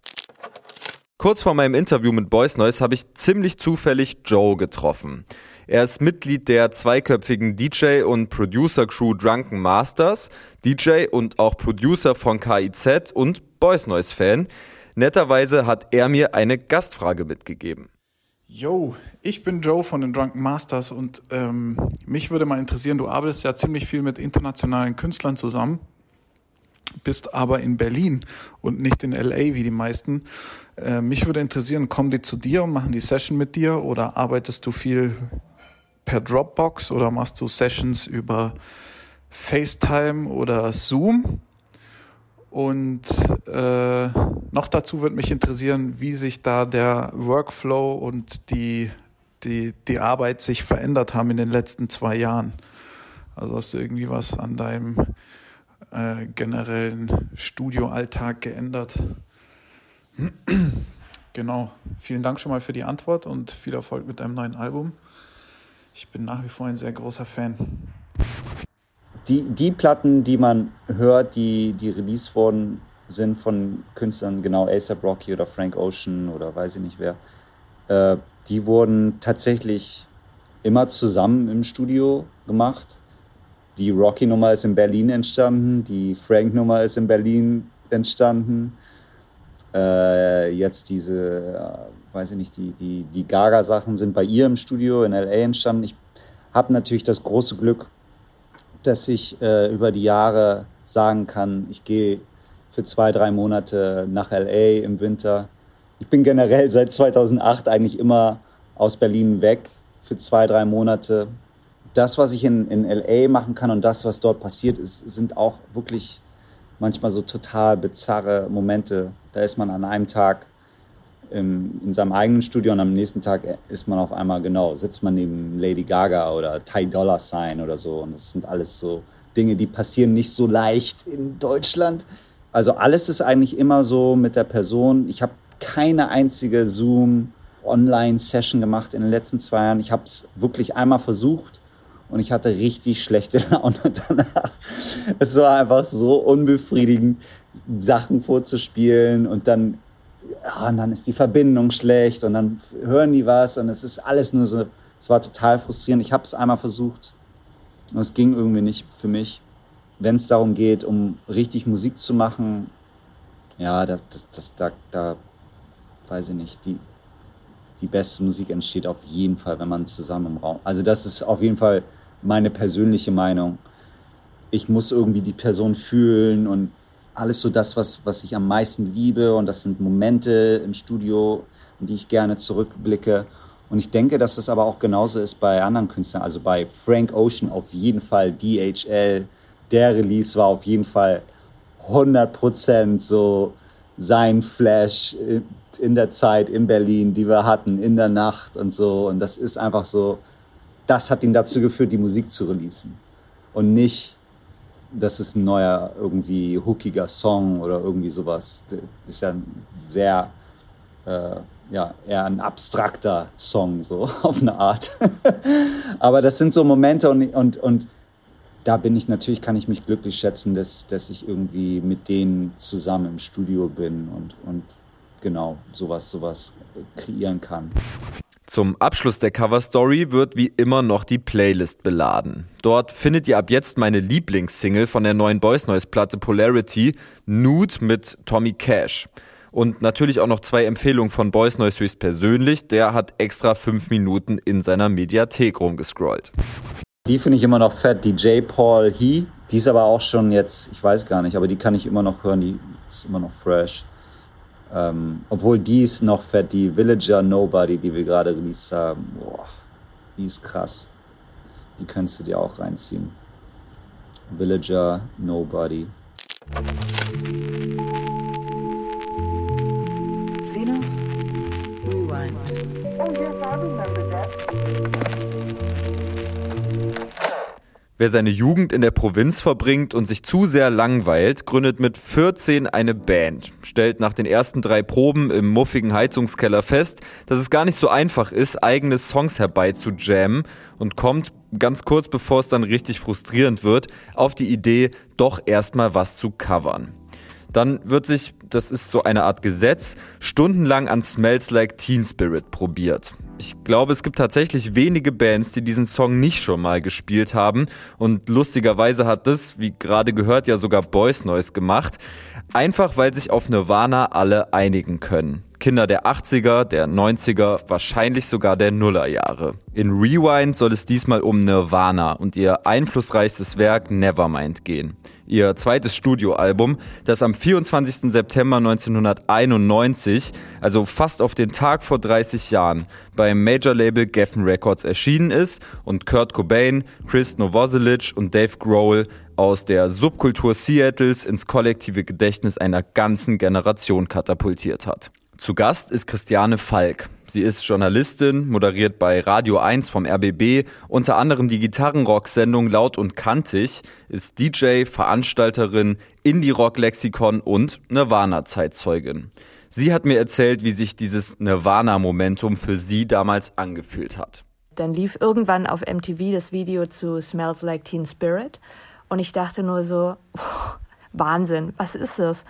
Kurz vor meinem Interview mit Boys Noise habe ich ziemlich zufällig Joe getroffen. Er ist Mitglied der zweiköpfigen DJ und Producer Crew Drunken Masters, DJ und auch Producer von KIZ und Boys Noise Fan. Netterweise hat er mir eine Gastfrage mitgegeben. Yo, ich bin Joe von den Drunken Masters und ähm, mich würde mal interessieren, du arbeitest ja ziemlich viel mit internationalen Künstlern zusammen, bist aber in Berlin und nicht in LA wie die meisten. Äh, mich würde interessieren, kommen die zu dir und machen die Session mit dir oder arbeitest du viel per Dropbox oder machst du Sessions über FaceTime oder Zoom? Und äh, noch dazu würde mich interessieren, wie sich da der Workflow und die, die, die Arbeit sich verändert haben in den letzten zwei Jahren. Also hast du irgendwie was an deinem äh, generellen Studioalltag geändert? genau. Vielen Dank schon mal für die Antwort und viel Erfolg mit deinem neuen Album. Ich bin nach wie vor ein sehr großer Fan die, die Platten, die man hört, die, die released worden sind von Künstlern, genau ASAP Rocky oder Frank Ocean oder weiß ich nicht wer, äh, die wurden tatsächlich immer zusammen im Studio gemacht. Die Rocky-Nummer ist in Berlin entstanden, die Frank-Nummer ist in Berlin entstanden. Äh, jetzt diese, äh, weiß ich nicht, die, die, die Gaga-Sachen sind bei ihr im Studio in LA entstanden. Ich habe natürlich das große Glück, dass ich äh, über die Jahre sagen kann, ich gehe für zwei, drei Monate nach LA im Winter. Ich bin generell seit 2008 eigentlich immer aus Berlin weg für zwei, drei Monate. das, was ich in, in LA machen kann und das, was dort passiert ist, sind auch wirklich manchmal so total bizarre Momente. Da ist man an einem Tag in, in seinem eigenen Studio und am nächsten Tag ist man auf einmal, genau, sitzt man neben Lady Gaga oder Ty Dollar Sign oder so. Und das sind alles so Dinge, die passieren nicht so leicht in Deutschland. Also alles ist eigentlich immer so mit der Person. Ich habe keine einzige Zoom-Online-Session gemacht in den letzten zwei Jahren. Ich habe es wirklich einmal versucht und ich hatte richtig schlechte Laune danach. Es war einfach so unbefriedigend, Sachen vorzuspielen und dann, ja, und dann ist die Verbindung schlecht und dann hören die was und es ist alles nur so, es war total frustrierend. Ich habe es einmal versucht und es ging irgendwie nicht für mich. Wenn es darum geht, um richtig Musik zu machen, ja, das, das, das, da, da weiß ich nicht, die, die beste Musik entsteht auf jeden Fall, wenn man zusammen im Raum. Also das ist auf jeden Fall meine persönliche Meinung. Ich muss irgendwie die Person fühlen und alles so das, was, was ich am meisten liebe. Und das sind Momente im Studio, in die ich gerne zurückblicke. Und ich denke, dass das aber auch genauso ist bei anderen Künstlern. Also bei Frank Ocean auf jeden Fall, DHL, der Release war auf jeden Fall 100% so sein Flash in der Zeit in Berlin, die wir hatten, in der Nacht und so. Und das ist einfach so, das hat ihn dazu geführt, die Musik zu releasen. Und nicht, das ist ein neuer, irgendwie hookiger Song oder irgendwie sowas. Das ist ja sehr, äh, ja, eher ein abstrakter Song, so auf eine Art. Aber das sind so Momente und, und, und da bin ich natürlich, kann ich mich glücklich schätzen, dass, dass ich irgendwie mit denen zusammen im Studio bin und, und genau sowas, sowas kreieren kann. Zum Abschluss der Cover Story wird wie immer noch die Playlist beladen. Dort findet ihr ab jetzt meine Lieblingssingle von der neuen Boys Noise Platte Polarity, Nude mit Tommy Cash. Und natürlich auch noch zwei Empfehlungen von Boys Noise höchst persönlich. Der hat extra fünf Minuten in seiner Mediathek rumgescrollt. Die finde ich immer noch fett, die J. Paul He. Die ist aber auch schon jetzt, ich weiß gar nicht, aber die kann ich immer noch hören, die ist immer noch fresh. Ähm, obwohl die ist noch fett, die Villager Nobody, die wir gerade released haben. Boah, die ist krass. Die könntest du dir auch reinziehen. Villager Nobody. Sinus Rewind. Oh, yes, I remember that. Wer seine Jugend in der Provinz verbringt und sich zu sehr langweilt, gründet mit 14 eine Band, stellt nach den ersten drei Proben im muffigen Heizungskeller fest, dass es gar nicht so einfach ist, eigene Songs herbeizujammen und kommt ganz kurz bevor es dann richtig frustrierend wird, auf die Idee, doch erstmal was zu covern. Dann wird sich, das ist so eine Art Gesetz, stundenlang an Smells Like Teen Spirit probiert. Ich glaube, es gibt tatsächlich wenige Bands, die diesen Song nicht schon mal gespielt haben. Und lustigerweise hat das, wie gerade gehört, ja sogar Boys Noise gemacht. Einfach weil sich auf Nirvana alle einigen können. Kinder der 80er, der 90er, wahrscheinlich sogar der Nullerjahre. In Rewind soll es diesmal um Nirvana und ihr einflussreichstes Werk Nevermind gehen. Ihr zweites Studioalbum, das am 24. September 1991, also fast auf den Tag vor 30 Jahren, beim Major-Label Geffen Records erschienen ist und Kurt Cobain, Chris Novoselic und Dave Grohl aus der Subkultur Seattles ins kollektive Gedächtnis einer ganzen Generation katapultiert hat. Zu Gast ist Christiane Falk. Sie ist Journalistin, moderiert bei Radio 1 vom RBB, unter anderem die Gitarrenrock-Sendung Laut und Kantig, ist DJ, Veranstalterin, Indie-Rock-Lexikon und Nirvana-Zeitzeugin. Sie hat mir erzählt, wie sich dieses Nirvana-Momentum für sie damals angefühlt hat. Dann lief irgendwann auf MTV das Video zu Smells Like Teen Spirit und ich dachte nur so, Wahnsinn, was ist das?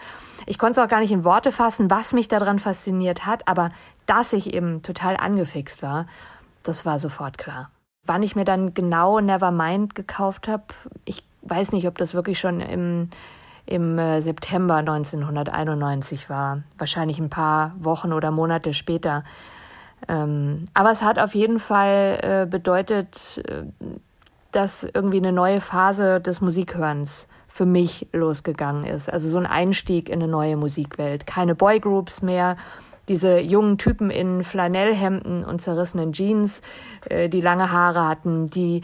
Ich konnte es auch gar nicht in Worte fassen, was mich daran fasziniert hat, aber dass ich eben total angefixt war, das war sofort klar. Wann ich mir dann genau Nevermind gekauft habe, ich weiß nicht, ob das wirklich schon im, im äh, September 1991 war. Wahrscheinlich ein paar Wochen oder Monate später. Ähm, aber es hat auf jeden Fall äh, bedeutet, äh, dass irgendwie eine neue Phase des Musikhörens für mich losgegangen ist. Also so ein Einstieg in eine neue Musikwelt. Keine Boygroups mehr, diese jungen Typen in Flanellhemden und zerrissenen Jeans, äh, die lange Haare hatten, die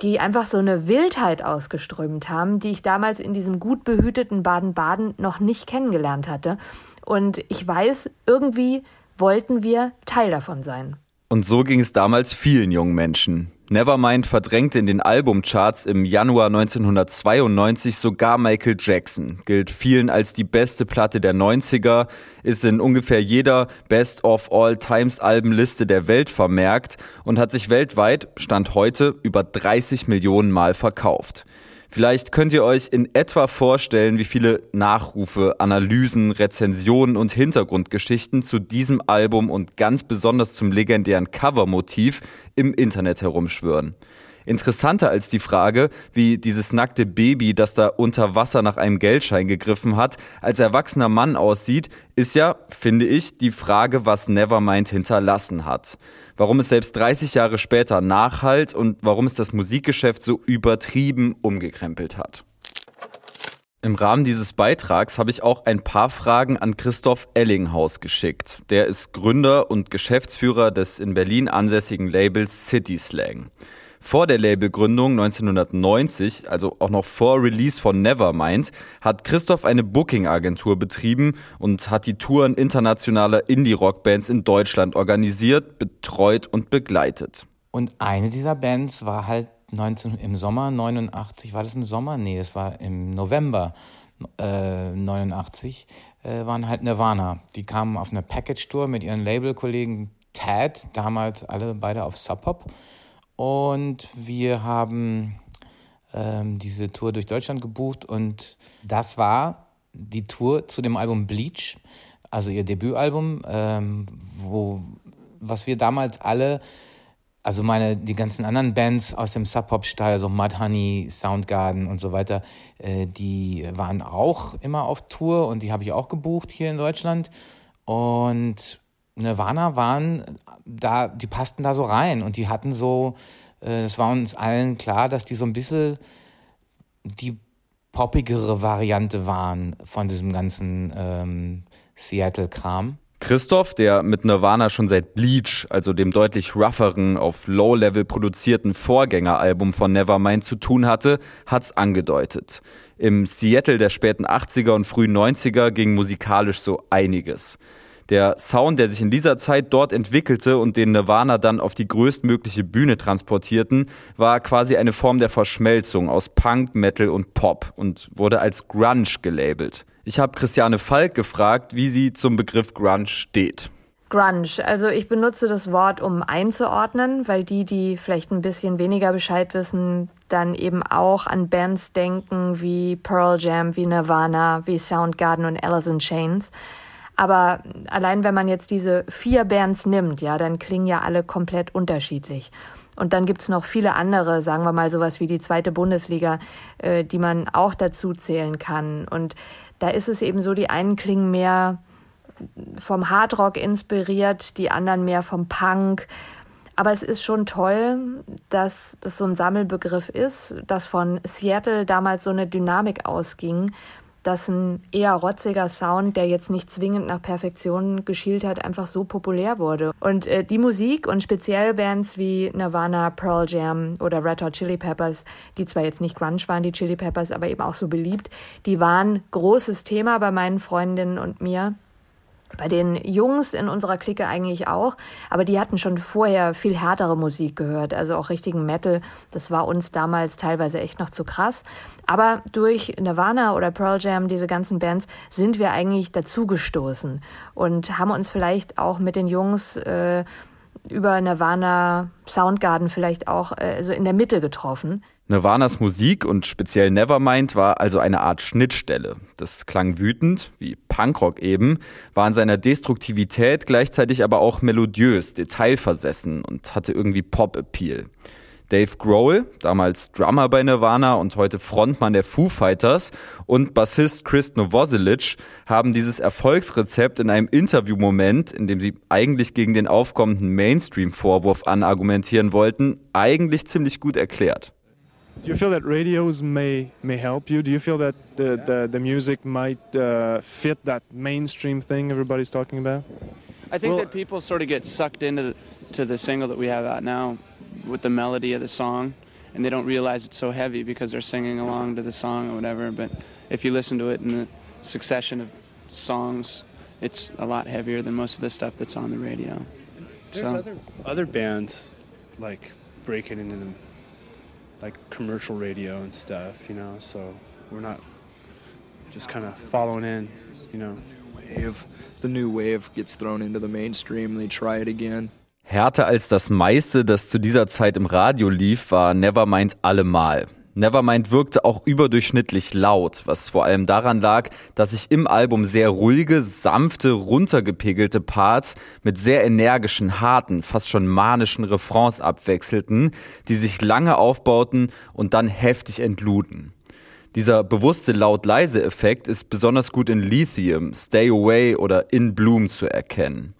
die einfach so eine Wildheit ausgeströmt haben, die ich damals in diesem gut behüteten Baden-Baden noch nicht kennengelernt hatte. Und ich weiß, irgendwie wollten wir Teil davon sein. Und so ging es damals vielen jungen Menschen. Nevermind verdrängte in den Albumcharts im Januar 1992 sogar Michael Jackson, gilt vielen als die beste Platte der 90er, ist in ungefähr jeder Best of All Times Albenliste der Welt vermerkt und hat sich weltweit, Stand heute, über 30 Millionen Mal verkauft. Vielleicht könnt ihr euch in etwa vorstellen, wie viele Nachrufe, Analysen, Rezensionen und Hintergrundgeschichten zu diesem Album und ganz besonders zum legendären Covermotiv im Internet herumschwören. Interessanter als die Frage, wie dieses nackte Baby, das da unter Wasser nach einem Geldschein gegriffen hat, als erwachsener Mann aussieht, ist ja, finde ich, die Frage, was Nevermind hinterlassen hat. Warum es selbst 30 Jahre später nachhalt und warum es das Musikgeschäft so übertrieben umgekrempelt hat. Im Rahmen dieses Beitrags habe ich auch ein paar Fragen an Christoph Ellinghaus geschickt. Der ist Gründer und Geschäftsführer des in Berlin ansässigen Labels City Slang. Vor der Labelgründung 1990, also auch noch vor Release von Nevermind, hat Christoph eine Booking-Agentur betrieben und hat die Touren internationaler Indie-Rock-Bands in Deutschland organisiert, betreut und begleitet. Und eine dieser Bands war halt 19, im Sommer 89, war das im Sommer? Nee, das war im November äh, 89, äh, waren halt Nirvana. Die kamen auf eine Package-Tour mit ihren Labelkollegen Tad, damals alle beide auf Sub Pop. Und wir haben ähm, diese Tour durch Deutschland gebucht und das war die Tour zu dem Album Bleach, also ihr Debütalbum, ähm, wo was wir damals alle, also meine die ganzen anderen Bands aus dem Sub Pop Style, also Mudhoney, Soundgarden und so weiter, äh, die waren auch immer auf Tour und die habe ich auch gebucht hier in Deutschland. Und Nirvana waren da, die passten da so rein und die hatten so, äh, es war uns allen klar, dass die so ein bisschen die poppigere Variante waren von diesem ganzen ähm, Seattle-Kram. Christoph, der mit Nirvana schon seit Bleach, also dem deutlich rougheren, auf Low-Level produzierten Vorgängeralbum von Nevermind zu tun hatte, hat's angedeutet. Im Seattle der späten 80er und frühen 90er ging musikalisch so einiges. Der Sound, der sich in dieser Zeit dort entwickelte und den Nirvana dann auf die größtmögliche Bühne transportierten, war quasi eine Form der Verschmelzung aus Punk, Metal und Pop und wurde als Grunge gelabelt. Ich habe Christiane Falk gefragt, wie sie zum Begriff Grunge steht. Grunge. Also ich benutze das Wort, um einzuordnen, weil die, die vielleicht ein bisschen weniger Bescheid wissen, dann eben auch an Bands denken wie Pearl Jam, wie Nirvana, wie Soundgarden und Alice in Chains. Aber allein wenn man jetzt diese vier Bands nimmt, ja, dann klingen ja alle komplett unterschiedlich. Und dann gibt's noch viele andere, sagen wir mal sowas wie die zweite Bundesliga, äh, die man auch dazu zählen kann. Und da ist es eben so, die einen klingen mehr vom Hardrock inspiriert, die anderen mehr vom Punk. Aber es ist schon toll, dass das so ein Sammelbegriff ist, dass von Seattle damals so eine Dynamik ausging, dass ein eher rotziger Sound, der jetzt nicht zwingend nach Perfektion geschielt hat, einfach so populär wurde. Und äh, die Musik und speziell Bands wie Nirvana, Pearl Jam oder Red Hot Chili Peppers, die zwar jetzt nicht Grunge waren, die Chili Peppers, aber eben auch so beliebt, die waren großes Thema bei meinen Freundinnen und mir bei den Jungs in unserer Clique eigentlich auch, aber die hatten schon vorher viel härtere Musik gehört, also auch richtigen Metal. Das war uns damals teilweise echt noch zu krass. Aber durch Nirvana oder Pearl Jam, diese ganzen Bands, sind wir eigentlich dazugestoßen und haben uns vielleicht auch mit den Jungs äh, über Nirvana, Soundgarden vielleicht auch äh, so in der Mitte getroffen. Nirvanas Musik und speziell Nevermind war also eine Art Schnittstelle. Das klang wütend, wie Punkrock eben, war in seiner Destruktivität gleichzeitig aber auch melodiös, detailversessen und hatte irgendwie Pop-Appeal. Dave Grohl, damals Drummer bei Nirvana und heute Frontmann der Foo Fighters und Bassist Chris Novoselic haben dieses Erfolgsrezept in einem Interviewmoment, in dem sie eigentlich gegen den aufkommenden Mainstream-Vorwurf anargumentieren wollten, eigentlich ziemlich gut erklärt. Do you feel that radios may may help you? Do you feel that the the, the music might uh, fit that mainstream thing everybody's talking about? I think well, that people sort of get sucked into the, to the single that we have out now with the melody of the song, and they don't realize it's so heavy because they're singing along to the song or whatever. But if you listen to it in the succession of songs, it's a lot heavier than most of the stuff that's on the radio. There's So- other other bands like breaking into the, like commercial radio and stuff, you know. So we're not just kind of following in, you know. Wave, the new wave gets thrown into the mainstream. They try it again. Härter als das meiste, das zu dieser Zeit im Radio lief, war Nevermind allemal. Nevermind wirkte auch überdurchschnittlich laut, was vor allem daran lag, dass sich im Album sehr ruhige, sanfte, runtergepegelte Parts mit sehr energischen, harten, fast schon manischen Refrains abwechselten, die sich lange aufbauten und dann heftig entluden. Dieser bewusste Laut-Leise-Effekt ist besonders gut in Lithium, Stay Away oder In Bloom zu erkennen.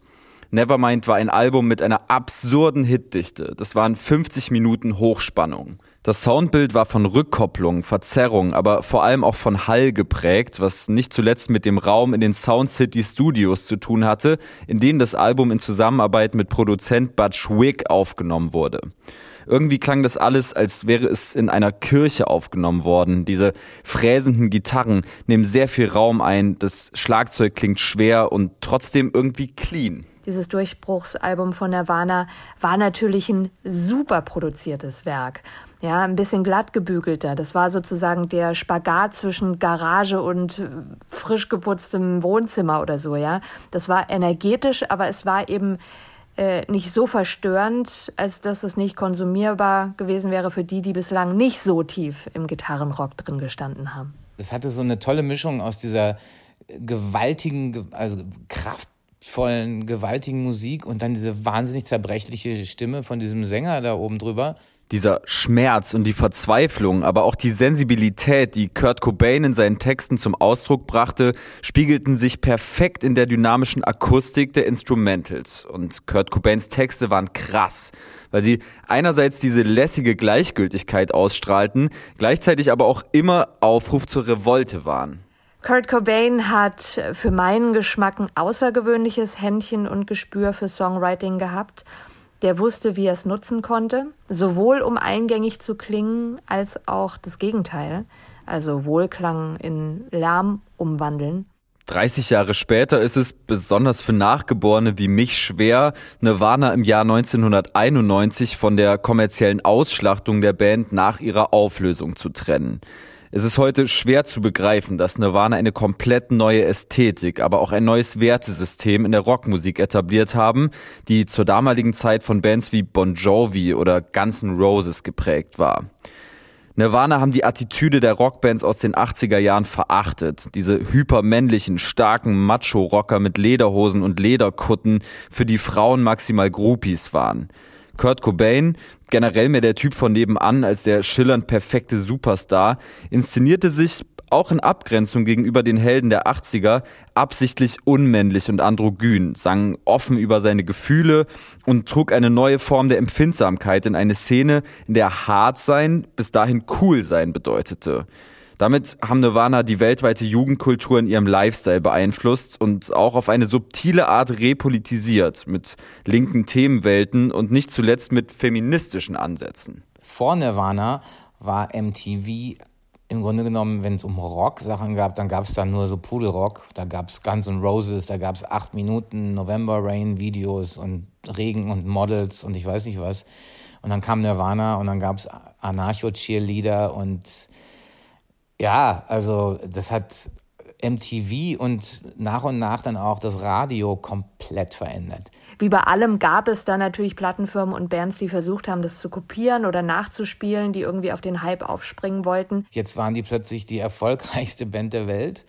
Nevermind war ein Album mit einer absurden Hitdichte. Das waren 50 Minuten Hochspannung. Das Soundbild war von Rückkopplung, Verzerrung, aber vor allem auch von Hall geprägt, was nicht zuletzt mit dem Raum in den Sound City Studios zu tun hatte, in denen das Album in Zusammenarbeit mit Produzent Butch Wig aufgenommen wurde. Irgendwie klang das alles, als wäre es in einer Kirche aufgenommen worden. Diese fräsenden Gitarren nehmen sehr viel Raum ein, das Schlagzeug klingt schwer und trotzdem irgendwie clean. Dieses Durchbruchsalbum von Nirvana war natürlich ein super produziertes Werk. Ja, ein bisschen glatt gebügelter. Das war sozusagen der Spagat zwischen Garage und äh, frisch geputztem Wohnzimmer oder so, ja. Das war energetisch, aber es war eben äh, nicht so verstörend, als dass es nicht konsumierbar gewesen wäre für die, die bislang nicht so tief im Gitarrenrock drin gestanden haben. Das hatte so eine tolle Mischung aus dieser gewaltigen, ge- also kraftvollen, gewaltigen Musik und dann diese wahnsinnig zerbrechliche Stimme von diesem Sänger da oben drüber. Dieser Schmerz und die Verzweiflung, aber auch die Sensibilität, die Kurt Cobain in seinen Texten zum Ausdruck brachte, spiegelten sich perfekt in der dynamischen Akustik der Instrumentals. Und Kurt Cobains Texte waren krass, weil sie einerseits diese lässige Gleichgültigkeit ausstrahlten, gleichzeitig aber auch immer Aufruf zur Revolte waren. Kurt Cobain hat für meinen Geschmack ein außergewöhnliches Händchen und Gespür für Songwriting gehabt. Der wusste, wie er es nutzen konnte, sowohl um eingängig zu klingen, als auch das Gegenteil, also Wohlklang in Lärm umwandeln. 30 Jahre später ist es besonders für Nachgeborene wie mich schwer, Nirvana im Jahr 1991 von der kommerziellen Ausschlachtung der Band nach ihrer Auflösung zu trennen. Es ist heute schwer zu begreifen, dass Nirvana eine komplett neue Ästhetik, aber auch ein neues Wertesystem in der Rockmusik etabliert haben, die zur damaligen Zeit von Bands wie Bon Jovi oder Guns N' Roses geprägt war. Nirvana haben die Attitüde der Rockbands aus den 80er Jahren verachtet. Diese hypermännlichen, starken Macho-Rocker mit Lederhosen und Lederkutten, für die Frauen maximal Groupies waren. Kurt Cobain, generell mehr der Typ von nebenan als der schillernd perfekte Superstar, inszenierte sich auch in Abgrenzung gegenüber den Helden der 80er absichtlich unmännlich und androgyn, sang offen über seine Gefühle und trug eine neue Form der Empfindsamkeit in eine Szene, in der hart sein bis dahin cool sein bedeutete. Damit haben Nirvana die weltweite Jugendkultur in ihrem Lifestyle beeinflusst und auch auf eine subtile Art repolitisiert, mit linken Themenwelten und nicht zuletzt mit feministischen Ansätzen. Vor Nirvana war MTV im Grunde genommen, wenn es um Rock-Sachen gab, dann gab es da nur so Pudelrock. Da gab es Guns N' Roses, da gab es acht Minuten November Rain Videos und Regen und Models und ich weiß nicht was. Und dann kam Nirvana und dann gab es Anarcho-Cheerleader und ja, also das hat MTV und nach und nach dann auch das Radio komplett verändert. Wie bei allem gab es da natürlich Plattenfirmen und Bands, die versucht haben, das zu kopieren oder nachzuspielen, die irgendwie auf den Hype aufspringen wollten. Jetzt waren die plötzlich die erfolgreichste Band der Welt.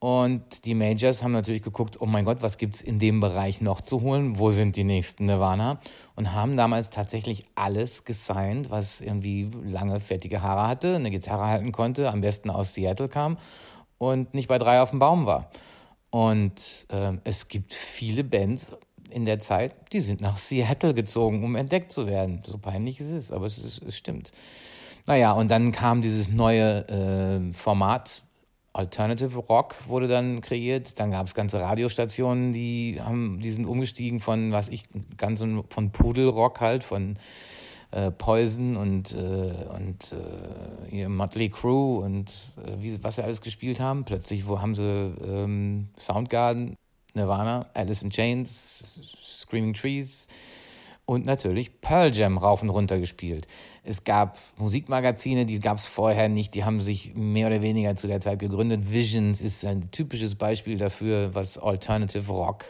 Und die Majors haben natürlich geguckt, oh mein Gott, was gibt's in dem Bereich noch zu holen? Wo sind die nächsten Nirvana? Und haben damals tatsächlich alles gesigned, was irgendwie lange, fettige Haare hatte, eine Gitarre halten konnte, am besten aus Seattle kam und nicht bei drei auf dem Baum war. Und ähm, es gibt viele Bands in der Zeit, die sind nach Seattle gezogen, um entdeckt zu werden. So peinlich es ist, aber es, ist, es stimmt. Naja, und dann kam dieses neue äh, Format, Alternative Rock wurde dann kreiert. Dann gab es ganze Radiostationen, die haben, die sind umgestiegen von, was ich, ganz von Pudelrock halt, von äh, Poison und, äh, und äh, ihr Motley Crew und äh, wie, was sie alles gespielt haben. Plötzlich wo haben sie ähm, Soundgarden, Nirvana, Alice in Chains, Screaming Trees und natürlich Pearl Jam rauf und runter gespielt. Es gab Musikmagazine, die gab es vorher nicht, die haben sich mehr oder weniger zu der Zeit gegründet. Visions ist ein typisches Beispiel dafür, was Alternative Rock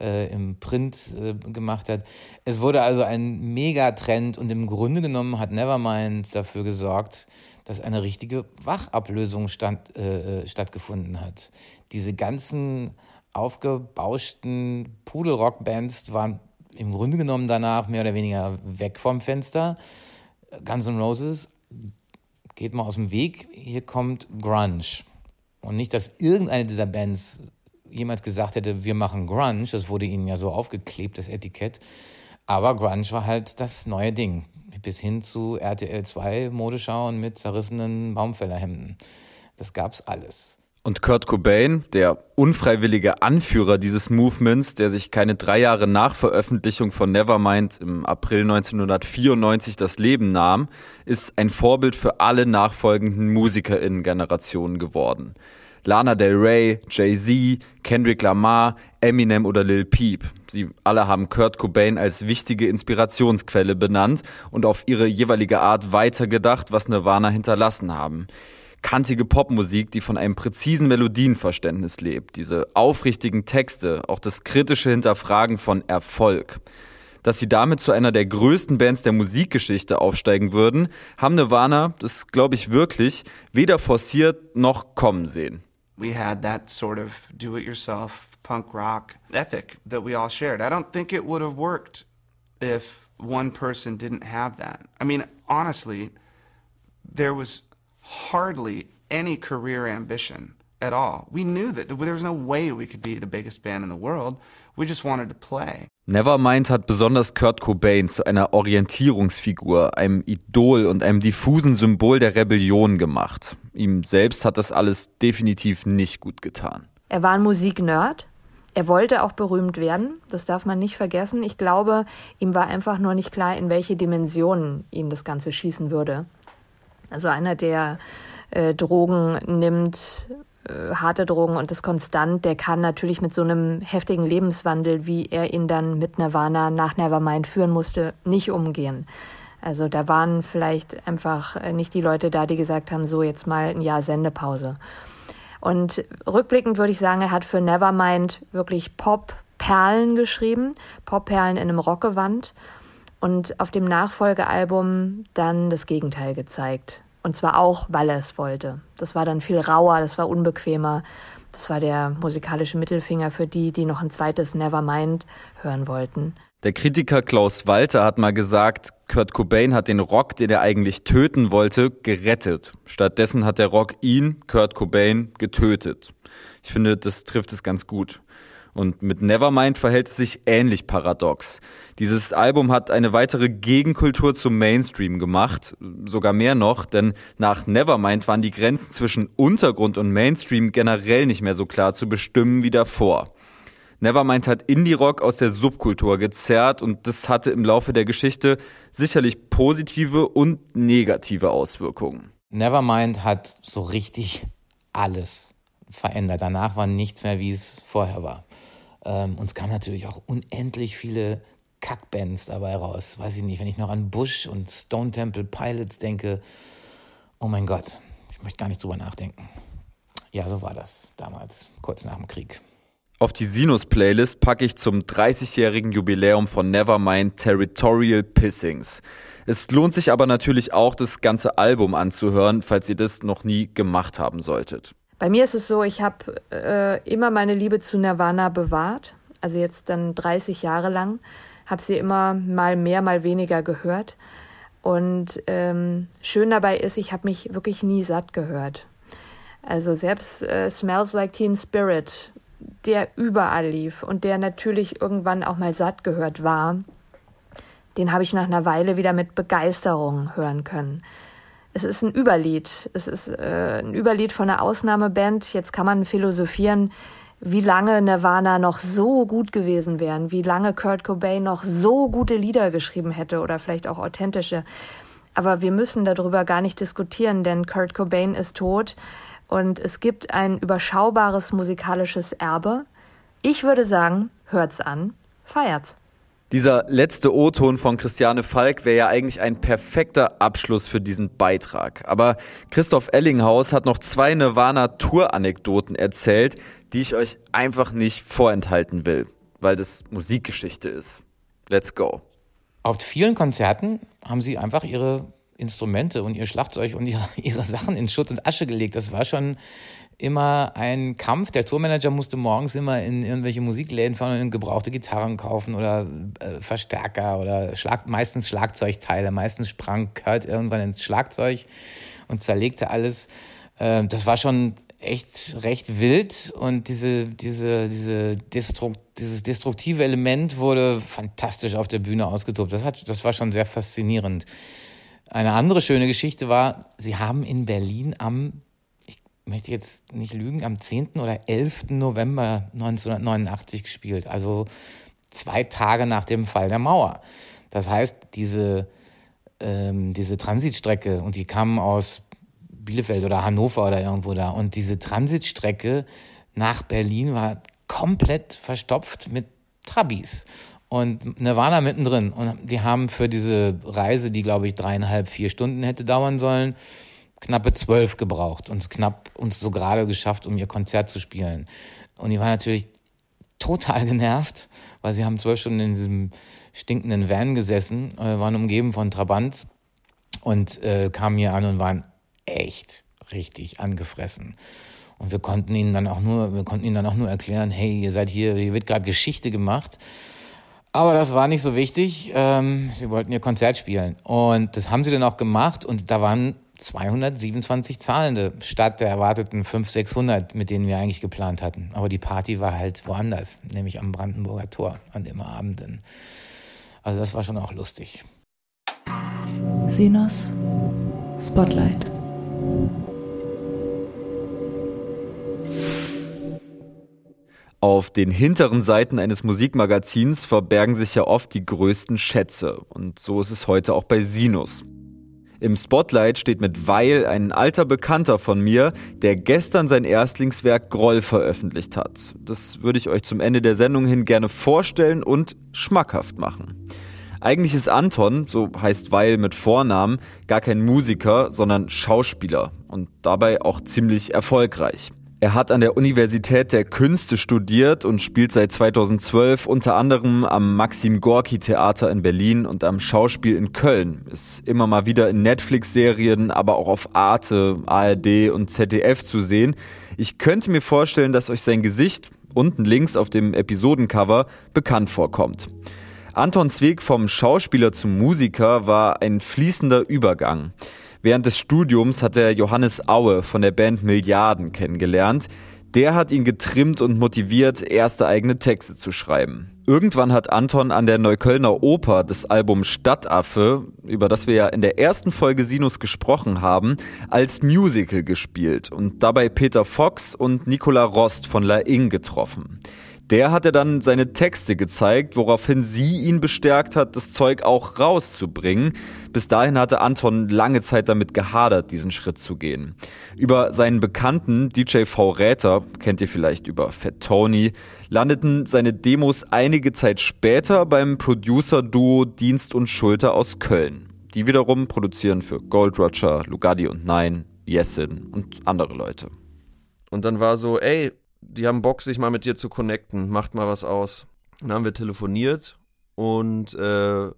äh, im Print äh, gemacht hat. Es wurde also ein Megatrend und im Grunde genommen hat Nevermind dafür gesorgt, dass eine richtige Wachablösung stand, äh, stattgefunden hat. Diese ganzen aufgebauschten Pudelrock-Bands waren im Grunde genommen danach mehr oder weniger weg vom Fenster. Guns N' Roses geht mal aus dem Weg. Hier kommt Grunge. Und nicht, dass irgendeine dieser Bands jemals gesagt hätte, wir machen Grunge. Das wurde ihnen ja so aufgeklebt, das Etikett. Aber Grunge war halt das neue Ding. Bis hin zu RTL 2 Modeschauen mit zerrissenen Baumfällerhemden. Das gab's alles. Und Kurt Cobain, der unfreiwillige Anführer dieses Movements, der sich keine drei Jahre nach Veröffentlichung von Nevermind im April 1994 das Leben nahm, ist ein Vorbild für alle nachfolgenden MusikerInnen-Generationen geworden. Lana Del Rey, Jay-Z, Kendrick Lamar, Eminem oder Lil Peep. Sie alle haben Kurt Cobain als wichtige Inspirationsquelle benannt und auf ihre jeweilige Art weitergedacht, was Nirvana hinterlassen haben kantige Popmusik, die von einem präzisen Melodienverständnis lebt, diese aufrichtigen Texte, auch das kritische Hinterfragen von Erfolg. Dass sie damit zu einer der größten Bands der Musikgeschichte aufsteigen würden, haben Nirvana, das glaube ich wirklich, weder forciert noch kommen sehen. We had that sort of do-it-yourself punk rock ethic that we all shared. I don't think it would have worked if one person didn't have that. I mean, honestly, there was hardly any career ambition at all. We knew that there was no way we could be the biggest band in the world. We just wanted to play. Nevermind hat besonders Kurt Cobain zu einer Orientierungsfigur, einem Idol und einem diffusen Symbol der Rebellion gemacht. Ihm selbst hat das alles definitiv nicht gut getan. Er war ein Musiknerd. Er wollte auch berühmt werden, das darf man nicht vergessen. Ich glaube, ihm war einfach nur nicht klar, in welche Dimensionen ihm das Ganze schießen würde. Also einer, der äh, Drogen nimmt, äh, harte Drogen und das konstant, der kann natürlich mit so einem heftigen Lebenswandel, wie er ihn dann mit Nirvana nach Nevermind führen musste, nicht umgehen. Also da waren vielleicht einfach äh, nicht die Leute da, die gesagt haben, so jetzt mal ein Jahr Sendepause. Und rückblickend würde ich sagen, er hat für Nevermind wirklich Pop-Perlen geschrieben, Pop-Perlen in einem Rockgewand und auf dem Nachfolgealbum dann das Gegenteil gezeigt. Und zwar auch, weil er es wollte. Das war dann viel rauer, das war unbequemer. Das war der musikalische Mittelfinger für die, die noch ein zweites Nevermind hören wollten. Der Kritiker Klaus Walter hat mal gesagt, Kurt Cobain hat den Rock, den er eigentlich töten wollte, gerettet. Stattdessen hat der Rock ihn, Kurt Cobain, getötet. Ich finde, das trifft es ganz gut. Und mit Nevermind verhält es sich ähnlich paradox. Dieses Album hat eine weitere Gegenkultur zum Mainstream gemacht, sogar mehr noch, denn nach Nevermind waren die Grenzen zwischen Untergrund und Mainstream generell nicht mehr so klar zu bestimmen wie davor. Nevermind hat Indie-Rock aus der Subkultur gezerrt und das hatte im Laufe der Geschichte sicherlich positive und negative Auswirkungen. Nevermind hat so richtig alles verändert. Danach war nichts mehr, wie es vorher war. Ähm, es kamen natürlich auch unendlich viele Kackbands dabei raus. Weiß ich nicht, wenn ich noch an Bush und Stone Temple Pilots denke. Oh mein Gott, ich möchte gar nicht drüber nachdenken. Ja, so war das damals, kurz nach dem Krieg. Auf die Sinus-Playlist packe ich zum 30-jährigen Jubiläum von Nevermind Territorial Pissings. Es lohnt sich aber natürlich auch, das ganze Album anzuhören, falls ihr das noch nie gemacht haben solltet. Bei mir ist es so, ich habe äh, immer meine Liebe zu Nirvana bewahrt, also jetzt dann 30 Jahre lang, habe sie immer mal mehr, mal weniger gehört. Und ähm, schön dabei ist, ich habe mich wirklich nie satt gehört. Also selbst äh, Smells Like Teen Spirit, der überall lief und der natürlich irgendwann auch mal satt gehört war, den habe ich nach einer Weile wieder mit Begeisterung hören können es ist ein Überlied. Es ist äh, ein Überlied von einer Ausnahmeband. Jetzt kann man philosophieren, wie lange Nirvana noch so gut gewesen wären, wie lange Kurt Cobain noch so gute Lieder geschrieben hätte oder vielleicht auch authentische. Aber wir müssen darüber gar nicht diskutieren, denn Kurt Cobain ist tot und es gibt ein überschaubares musikalisches Erbe. Ich würde sagen, hört's an, feiert's. Dieser letzte O-Ton von Christiane Falk wäre ja eigentlich ein perfekter Abschluss für diesen Beitrag. Aber Christoph Ellinghaus hat noch zwei Nirvana-Tour-Anekdoten erzählt, die ich euch einfach nicht vorenthalten will, weil das Musikgeschichte ist. Let's go. Auf vielen Konzerten haben sie einfach ihre Instrumente und ihr Schlagzeug und ihre, ihre Sachen in Schutt und Asche gelegt. Das war schon immer ein Kampf. Der Tourmanager musste morgens immer in irgendwelche Musikläden fahren und gebrauchte Gitarren kaufen oder äh, Verstärker oder Schlag, meistens Schlagzeugteile. Meistens sprang Kurt irgendwann ins Schlagzeug und zerlegte alles. Äh, das war schon echt recht wild und diese, diese, diese Destrukt, dieses destruktive Element wurde fantastisch auf der Bühne ausgetobt. Das, hat, das war schon sehr faszinierend. Eine andere schöne Geschichte war, sie haben in Berlin am möchte jetzt nicht lügen, am 10. oder 11. November 1989 gespielt, also zwei Tage nach dem Fall der Mauer. Das heißt, diese, ähm, diese Transitstrecke, und die kamen aus Bielefeld oder Hannover oder irgendwo da, und diese Transitstrecke nach Berlin war komplett verstopft mit Trabis und Nirvana mittendrin. Und die haben für diese Reise, die glaube ich dreieinhalb, vier Stunden hätte dauern sollen, knappe zwölf gebraucht und knapp uns so gerade geschafft, um ihr Konzert zu spielen. Und die waren natürlich total genervt, weil sie haben zwölf Stunden in diesem stinkenden Van gesessen, äh, waren umgeben von Trabants und äh, kamen hier an und waren echt richtig angefressen. Und wir konnten ihnen dann auch nur, wir konnten ihnen dann auch nur erklären, hey, ihr seid hier, hier wird gerade Geschichte gemacht. Aber das war nicht so wichtig. Ähm, sie wollten ihr Konzert spielen. Und das haben sie dann auch gemacht. Und da waren 227 Zahlende statt der erwarteten 500, 600, mit denen wir eigentlich geplant hatten. Aber die Party war halt woanders, nämlich am Brandenburger Tor an dem Abenden. Also das war schon auch lustig. Sinus Spotlight. Auf den hinteren Seiten eines Musikmagazins verbergen sich ja oft die größten Schätze. Und so ist es heute auch bei Sinus. Im Spotlight steht mit Weil ein alter Bekannter von mir, der gestern sein Erstlingswerk Groll veröffentlicht hat. Das würde ich euch zum Ende der Sendung hin gerne vorstellen und schmackhaft machen. Eigentlich ist Anton, so heißt Weil mit Vornamen, gar kein Musiker, sondern Schauspieler und dabei auch ziemlich erfolgreich. Er hat an der Universität der Künste studiert und spielt seit 2012 unter anderem am Maxim Gorki Theater in Berlin und am Schauspiel in Köln. Ist immer mal wieder in Netflix-Serien, aber auch auf Arte, ARD und ZDF zu sehen. Ich könnte mir vorstellen, dass euch sein Gesicht unten links auf dem Episodencover bekannt vorkommt. Antons Weg vom Schauspieler zum Musiker war ein fließender Übergang. Während des Studiums hat er Johannes Aue von der Band Milliarden kennengelernt. Der hat ihn getrimmt und motiviert, erste eigene Texte zu schreiben. Irgendwann hat Anton an der Neuköllner Oper das Album Stadtaffe, über das wir ja in der ersten Folge Sinus gesprochen haben, als Musical gespielt und dabei Peter Fox und Nicola Rost von La Ing getroffen. Der hatte dann seine Texte gezeigt, woraufhin sie ihn bestärkt hat, das Zeug auch rauszubringen. Bis dahin hatte Anton lange Zeit damit gehadert, diesen Schritt zu gehen. Über seinen Bekannten DJ V Räter, kennt ihr vielleicht über Fat Tony, landeten seine Demos einige Zeit später beim Producer-Duo Dienst und Schulter aus Köln. Die wiederum produzieren für Gold Roger, Lugardi und Nine, Yesin und andere Leute. Und dann war so, ey, die haben Bock, sich mal mit dir zu connecten, macht mal was aus. Dann haben wir telefoniert und äh,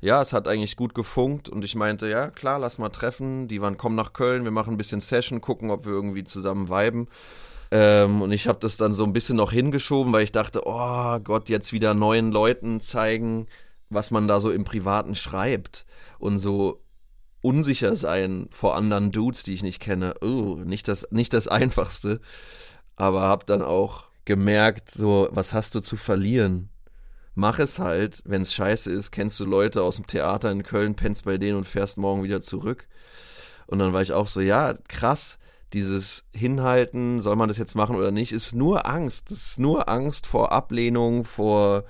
ja, es hat eigentlich gut gefunkt und ich meinte, ja, klar, lass mal treffen. Die waren, komm nach Köln, wir machen ein bisschen Session, gucken, ob wir irgendwie zusammen viben. Ähm, und ich habe das dann so ein bisschen noch hingeschoben, weil ich dachte, oh Gott, jetzt wieder neuen Leuten zeigen, was man da so im Privaten schreibt und so unsicher sein vor anderen Dudes, die ich nicht kenne. Oh, nicht das, nicht das Einfachste aber hab dann auch gemerkt, so, was hast du zu verlieren? Mach es halt, wenn es scheiße ist, kennst du Leute aus dem Theater in Köln, pennst bei denen und fährst morgen wieder zurück. Und dann war ich auch so, ja, krass, dieses Hinhalten, soll man das jetzt machen oder nicht, ist nur Angst. Es ist nur Angst vor Ablehnung, vor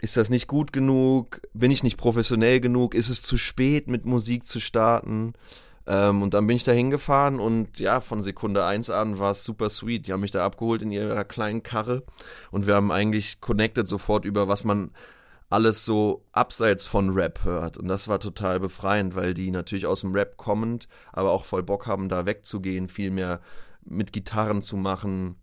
ist das nicht gut genug, bin ich nicht professionell genug, ist es zu spät mit Musik zu starten. Ähm, und dann bin ich da hingefahren und ja, von Sekunde eins an war es super sweet. Die haben mich da abgeholt in ihrer kleinen Karre und wir haben eigentlich connected sofort über, was man alles so abseits von Rap hört. Und das war total befreiend, weil die natürlich aus dem Rap kommend, aber auch voll Bock haben, da wegzugehen, viel mehr mit Gitarren zu machen.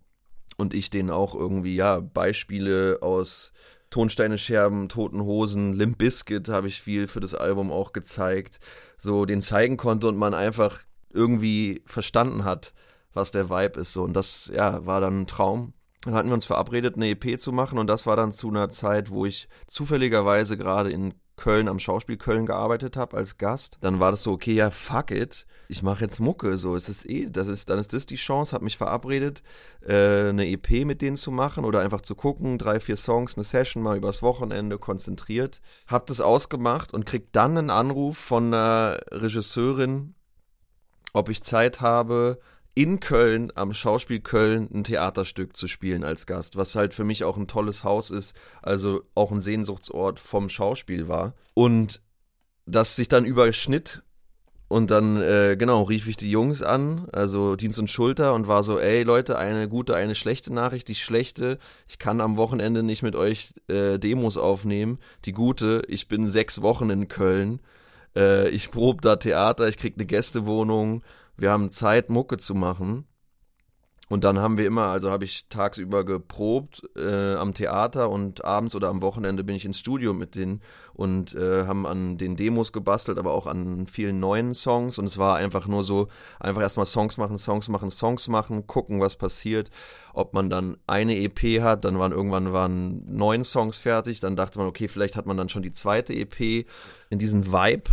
Und ich denen auch irgendwie, ja, Beispiele aus Tonsteine Scherben, Toten Hosen, Limp Bizkit habe ich viel für das Album auch gezeigt. So den zeigen konnte und man einfach irgendwie verstanden hat, was der Vibe ist. So. Und das, ja, war dann ein Traum. Dann hatten wir uns verabredet, eine EP zu machen und das war dann zu einer Zeit, wo ich zufälligerweise gerade in Köln am Schauspiel Köln gearbeitet habe als Gast. Dann war das so, okay, ja, fuck it, ich mache jetzt Mucke, so ist es eh, das ist, dann ist das die Chance, habe mich verabredet, äh, eine EP mit denen zu machen oder einfach zu gucken, drei, vier Songs, eine Session mal übers Wochenende konzentriert. Hab das ausgemacht und krieg dann einen Anruf von einer Regisseurin, ob ich Zeit habe, in Köln, am Schauspiel Köln, ein Theaterstück zu spielen als Gast, was halt für mich auch ein tolles Haus ist, also auch ein Sehnsuchtsort vom Schauspiel war. Und das sich dann überschnitt und dann, äh, genau, rief ich die Jungs an, also Dienst und Schulter und war so, ey Leute, eine gute, eine schlechte Nachricht. Die schlechte, ich kann am Wochenende nicht mit euch äh, Demos aufnehmen. Die gute, ich bin sechs Wochen in Köln. Äh, ich probe da Theater, ich krieg eine Gästewohnung wir haben Zeit, Mucke zu machen. Und dann haben wir immer, also habe ich tagsüber geprobt äh, am Theater und abends oder am Wochenende bin ich ins Studio mit denen und äh, haben an den Demos gebastelt, aber auch an vielen neuen Songs. Und es war einfach nur so, einfach erstmal Songs machen, Songs machen, Songs machen, gucken, was passiert. Ob man dann eine EP hat, dann waren irgendwann waren neun Songs fertig, dann dachte man, okay, vielleicht hat man dann schon die zweite EP in diesen Vibe.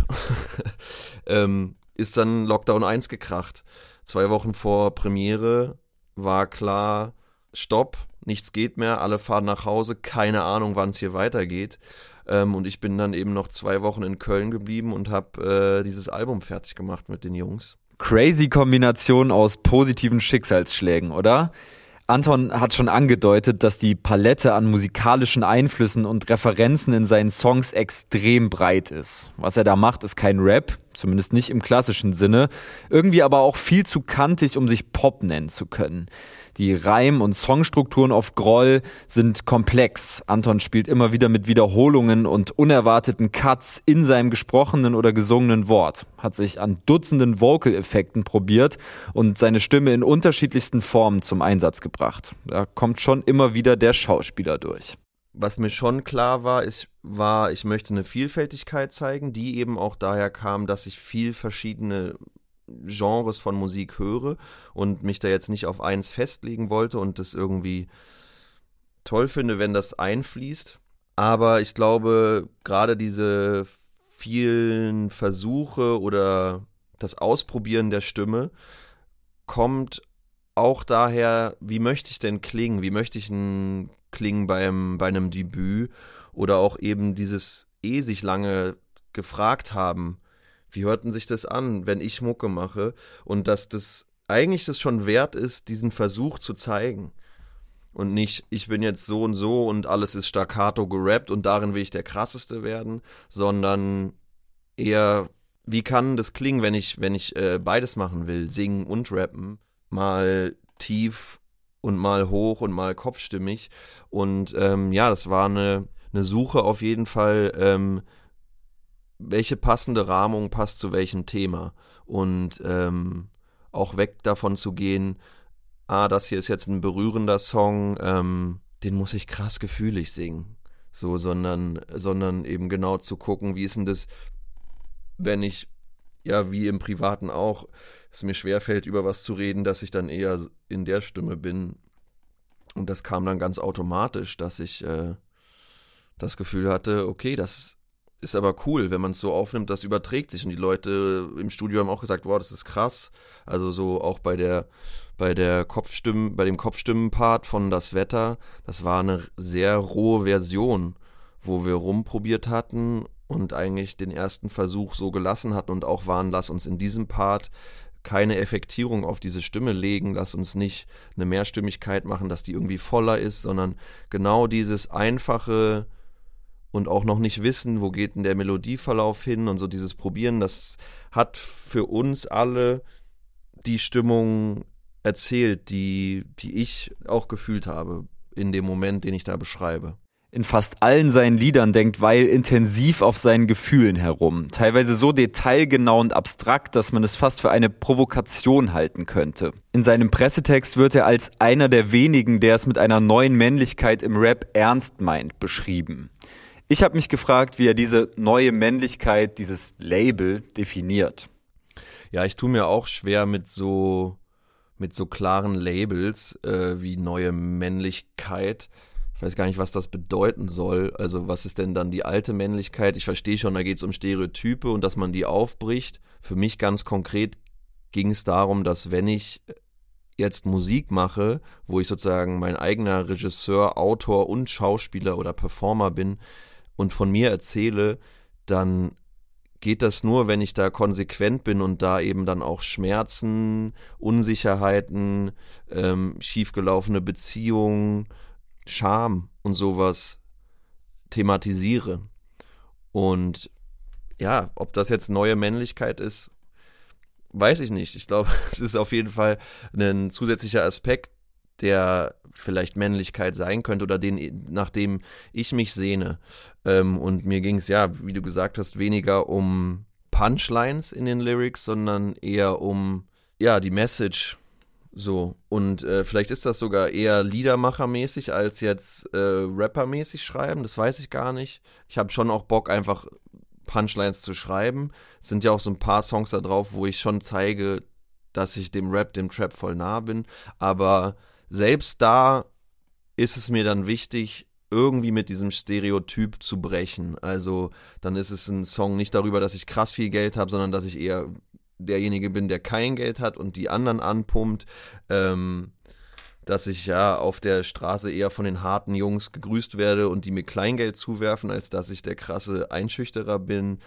ähm, ist dann Lockdown 1 gekracht. Zwei Wochen vor Premiere war klar, Stopp, nichts geht mehr, alle fahren nach Hause, keine Ahnung, wann es hier weitergeht. Ähm, und ich bin dann eben noch zwei Wochen in Köln geblieben und habe äh, dieses Album fertig gemacht mit den Jungs. Crazy Kombination aus positiven Schicksalsschlägen, oder? Anton hat schon angedeutet, dass die Palette an musikalischen Einflüssen und Referenzen in seinen Songs extrem breit ist. Was er da macht, ist kein Rap, zumindest nicht im klassischen Sinne, irgendwie aber auch viel zu kantig, um sich Pop nennen zu können. Die Reim- und Songstrukturen auf Groll sind komplex. Anton spielt immer wieder mit Wiederholungen und unerwarteten Cuts in seinem gesprochenen oder gesungenen Wort, hat sich an Dutzenden Vocal-Effekten probiert und seine Stimme in unterschiedlichsten Formen zum Einsatz gebracht. Da kommt schon immer wieder der Schauspieler durch was mir schon klar war, ist, war, ich möchte eine Vielfältigkeit zeigen, die eben auch daher kam, dass ich viel verschiedene Genres von Musik höre und mich da jetzt nicht auf eins festlegen wollte und das irgendwie toll finde, wenn das einfließt. Aber ich glaube, gerade diese vielen Versuche oder das Ausprobieren der Stimme kommt auch daher, wie möchte ich denn klingen? Wie möchte ich ein klingen beim, bei einem Debüt? Oder auch eben dieses eh sich lange gefragt haben, wie hörten sich das an, wenn ich Mucke mache? Und dass das eigentlich das schon wert ist, diesen Versuch zu zeigen. Und nicht, ich bin jetzt so und so und alles ist staccato gerappt und darin will ich der krasseste werden, sondern eher, wie kann das klingen, wenn ich, wenn ich äh, beides machen will, singen und rappen, mal tief und mal hoch und mal kopfstimmig. Und ähm, ja, das war eine, eine Suche auf jeden Fall, ähm, welche passende Rahmung passt zu welchem Thema. Und ähm, auch weg davon zu gehen, ah, das hier ist jetzt ein berührender Song, ähm, den muss ich krass gefühlig singen. So, sondern, sondern eben genau zu gucken, wie ist denn das, wenn ich, ja, wie im Privaten auch, es mir schwerfällt, über was zu reden, dass ich dann eher in der Stimme bin. Und das kam dann ganz automatisch, dass ich äh, das Gefühl hatte, okay, das ist aber cool, wenn man es so aufnimmt, das überträgt sich und die Leute im Studio haben auch gesagt, wow, das ist krass. Also so auch bei der bei der Kopfstimmen, bei dem Kopfstimmenpart von das Wetter, das war eine sehr rohe Version, wo wir rumprobiert hatten und eigentlich den ersten Versuch so gelassen hatten und auch waren, lass uns in diesem Part keine Effektierung auf diese Stimme legen, lass uns nicht eine Mehrstimmigkeit machen, dass die irgendwie voller ist, sondern genau dieses einfache und auch noch nicht wissen, wo geht denn der Melodieverlauf hin und so dieses Probieren, das hat für uns alle die Stimmung erzählt, die, die ich auch gefühlt habe in dem Moment, den ich da beschreibe. In fast allen seinen Liedern denkt Weil intensiv auf seinen Gefühlen herum, teilweise so detailgenau und abstrakt, dass man es fast für eine Provokation halten könnte. In seinem Pressetext wird er als einer der wenigen, der es mit einer neuen Männlichkeit im Rap ernst meint, beschrieben. Ich habe mich gefragt, wie er diese neue Männlichkeit, dieses Label definiert. Ja, ich tue mir auch schwer mit so mit so klaren Labels äh, wie neue Männlichkeit. Ich weiß gar nicht, was das bedeuten soll. Also was ist denn dann die alte Männlichkeit? Ich verstehe schon, da geht es um Stereotype und dass man die aufbricht. Für mich ganz konkret ging es darum, dass wenn ich jetzt Musik mache, wo ich sozusagen mein eigener Regisseur, Autor und Schauspieler oder Performer bin und von mir erzähle, dann geht das nur, wenn ich da konsequent bin und da eben dann auch Schmerzen, Unsicherheiten, ähm, schiefgelaufene Beziehungen, Scham und sowas thematisiere. Und ja, ob das jetzt neue Männlichkeit ist, weiß ich nicht. Ich glaube, es ist auf jeden Fall ein zusätzlicher Aspekt, der vielleicht Männlichkeit sein könnte oder den, nach dem ich mich sehne. Ähm, und mir ging es ja, wie du gesagt hast, weniger um Punchlines in den Lyrics, sondern eher um ja die Message. So, und äh, vielleicht ist das sogar eher Liedermachermäßig als jetzt äh, Rappermäßig schreiben, das weiß ich gar nicht. Ich habe schon auch Bock, einfach Punchlines zu schreiben. Es sind ja auch so ein paar Songs da drauf, wo ich schon zeige, dass ich dem Rap, dem Trap voll nah bin. Aber selbst da ist es mir dann wichtig, irgendwie mit diesem Stereotyp zu brechen. Also dann ist es ein Song nicht darüber, dass ich krass viel Geld habe, sondern dass ich eher derjenige bin, der kein Geld hat und die anderen anpumpt. Ähm, dass ich ja auf der Straße eher von den harten Jungs gegrüßt werde und die mir Kleingeld zuwerfen, als dass ich der krasse Einschüchterer bin.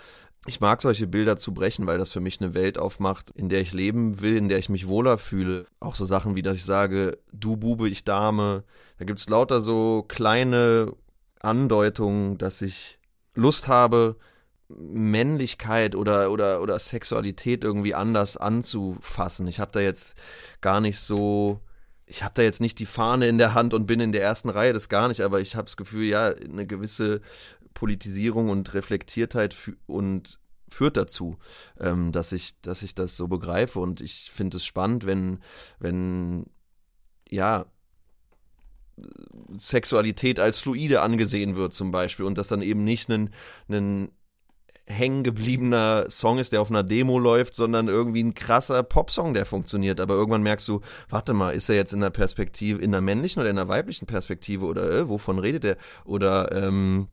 Ich mag solche Bilder zu brechen, weil das für mich eine Welt aufmacht, in der ich leben will, in der ich mich wohler fühle. Auch so Sachen wie, dass ich sage, du Bube, ich Dame. Da gibt's lauter so kleine Andeutungen, dass ich Lust habe, Männlichkeit oder, oder, oder Sexualität irgendwie anders anzufassen. Ich habe da jetzt gar nicht so, ich habe da jetzt nicht die Fahne in der Hand und bin in der ersten Reihe, das gar nicht, aber ich habe das Gefühl, ja, eine gewisse Politisierung und Reflektiertheit und führt dazu, ähm, dass ich, dass ich das so begreife. Und ich finde es spannend, wenn, wenn, ja, Sexualität als fluide angesehen wird, zum Beispiel, und das dann eben nicht ein, ein hängen gebliebener Song ist, der auf einer Demo läuft, sondern irgendwie ein krasser Popsong, der funktioniert. Aber irgendwann merkst du, warte mal, ist er jetzt in der Perspektive, in der männlichen oder in der weiblichen Perspektive oder äh, wovon redet er? Oder ähm,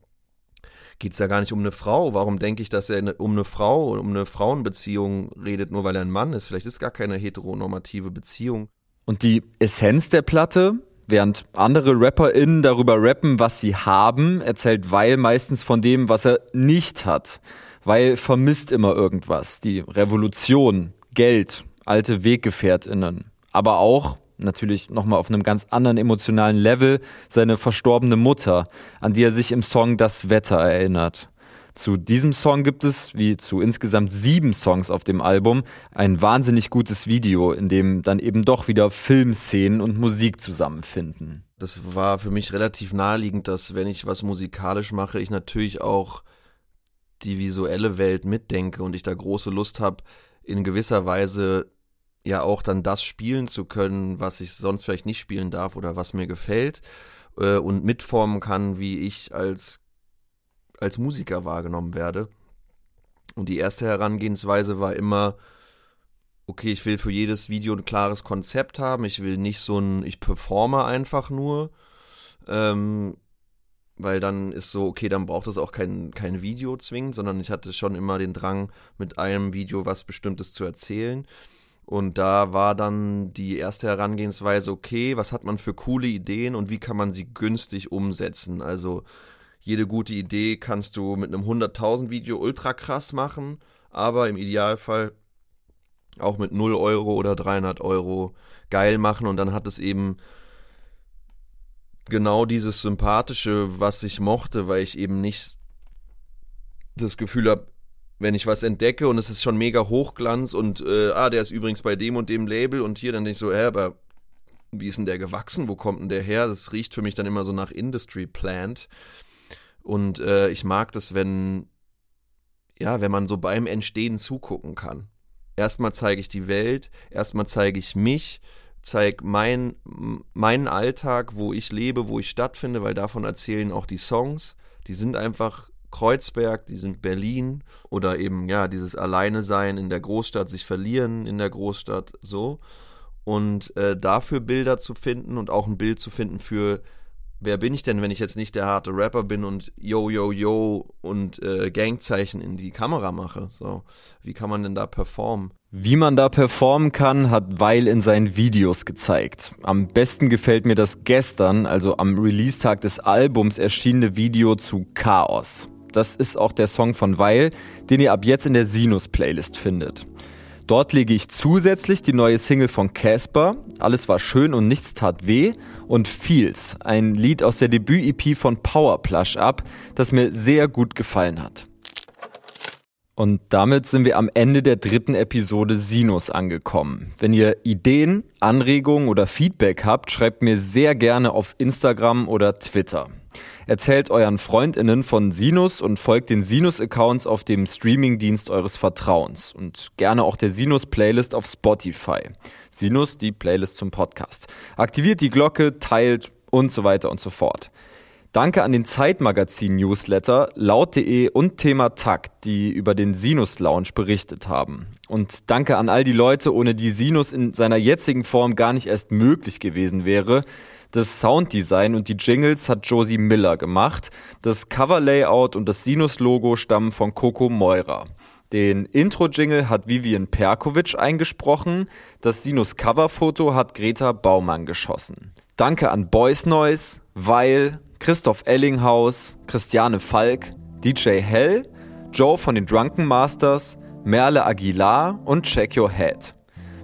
geht es da gar nicht um eine Frau. Warum denke ich, dass er eine, um eine Frau, um eine Frauenbeziehung redet, nur weil er ein Mann ist? Vielleicht ist gar keine heteronormative Beziehung. Und die Essenz der Platte, während andere RapperInnen darüber rappen, was sie haben, erzählt Weil meistens von dem, was er nicht hat. Weil vermisst immer irgendwas. Die Revolution, Geld, alte WeggefährtInnen. Aber auch natürlich nochmal auf einem ganz anderen emotionalen Level seine verstorbene Mutter, an die er sich im Song Das Wetter erinnert. Zu diesem Song gibt es, wie zu insgesamt sieben Songs auf dem Album, ein wahnsinnig gutes Video, in dem dann eben doch wieder Filmszenen und Musik zusammenfinden. Das war für mich relativ naheliegend, dass wenn ich was musikalisch mache, ich natürlich auch die visuelle Welt mitdenke und ich da große Lust habe, in gewisser Weise ja auch dann das spielen zu können, was ich sonst vielleicht nicht spielen darf oder was mir gefällt äh, und mitformen kann, wie ich als, als Musiker wahrgenommen werde. Und die erste Herangehensweise war immer, okay, ich will für jedes Video ein klares Konzept haben, ich will nicht so ein, ich performe einfach nur, ähm, weil dann ist so, okay, dann braucht es auch kein, kein Video zwingend, sondern ich hatte schon immer den Drang, mit einem Video was Bestimmtes zu erzählen. Und da war dann die erste Herangehensweise, okay, was hat man für coole Ideen und wie kann man sie günstig umsetzen? Also jede gute Idee kannst du mit einem 100.000 Video ultra krass machen, aber im Idealfall auch mit 0 Euro oder 300 Euro geil machen und dann hat es eben genau dieses Sympathische, was ich mochte, weil ich eben nicht das Gefühl habe, wenn ich was entdecke und es ist schon mega Hochglanz und äh, ah, der ist übrigens bei dem und dem Label und hier, dann denke ich so, hä, aber wie ist denn der gewachsen? Wo kommt denn der her? Das riecht für mich dann immer so nach Industry Plant. Und äh, ich mag das, wenn, ja, wenn man so beim Entstehen zugucken kann. Erstmal zeige ich die Welt, erstmal zeige ich mich, zeige mein, meinen Alltag, wo ich lebe, wo ich stattfinde, weil davon erzählen auch die Songs. Die sind einfach Kreuzberg, die sind Berlin oder eben ja dieses Alleine sein in der Großstadt, sich verlieren in der Großstadt so und äh, dafür Bilder zu finden und auch ein Bild zu finden für wer bin ich denn, wenn ich jetzt nicht der harte Rapper bin und yo yo yo und äh, Gangzeichen in die Kamera mache so wie kann man denn da performen wie man da performen kann, hat Weil in seinen Videos gezeigt. Am besten gefällt mir das gestern, also am Release-Tag des Albums, erschienene Video zu Chaos. Das ist auch der Song von Weil, den ihr ab jetzt in der Sinus-Playlist findet. Dort lege ich zusätzlich die neue Single von Casper, Alles war schön und nichts tat weh, und Feels, ein Lied aus der Debüt-EP von Powerplush ab, das mir sehr gut gefallen hat. Und damit sind wir am Ende der dritten Episode Sinus angekommen. Wenn ihr Ideen, Anregungen oder Feedback habt, schreibt mir sehr gerne auf Instagram oder Twitter. Erzählt euren Freundinnen von Sinus und folgt den Sinus-Accounts auf dem Streamingdienst eures Vertrauens und gerne auch der Sinus-Playlist auf Spotify. Sinus, die Playlist zum Podcast. Aktiviert die Glocke, teilt und so weiter und so fort. Danke an den Zeitmagazin-Newsletter laut.de und Thema Takt, die über den Sinus Lounge berichtet haben. Und danke an all die Leute, ohne die Sinus in seiner jetzigen Form gar nicht erst möglich gewesen wäre. Das Sounddesign und die Jingles hat Josie Miller gemacht. Das Cover-Layout und das Sinus-Logo stammen von Coco Meurer. Den Intro-Jingle hat Vivian Perkovic eingesprochen. Das Sinus-Cover-Foto hat Greta Baumann geschossen. Danke an Boys Noise, Weil, Christoph Ellinghaus, Christiane Falk, DJ Hell, Joe von den Drunken Masters, Merle Aguilar und Check Your Head.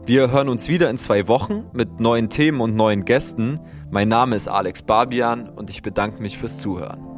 Wir hören uns wieder in zwei Wochen mit neuen Themen und neuen Gästen. Mein Name ist Alex Barbian und ich bedanke mich fürs Zuhören.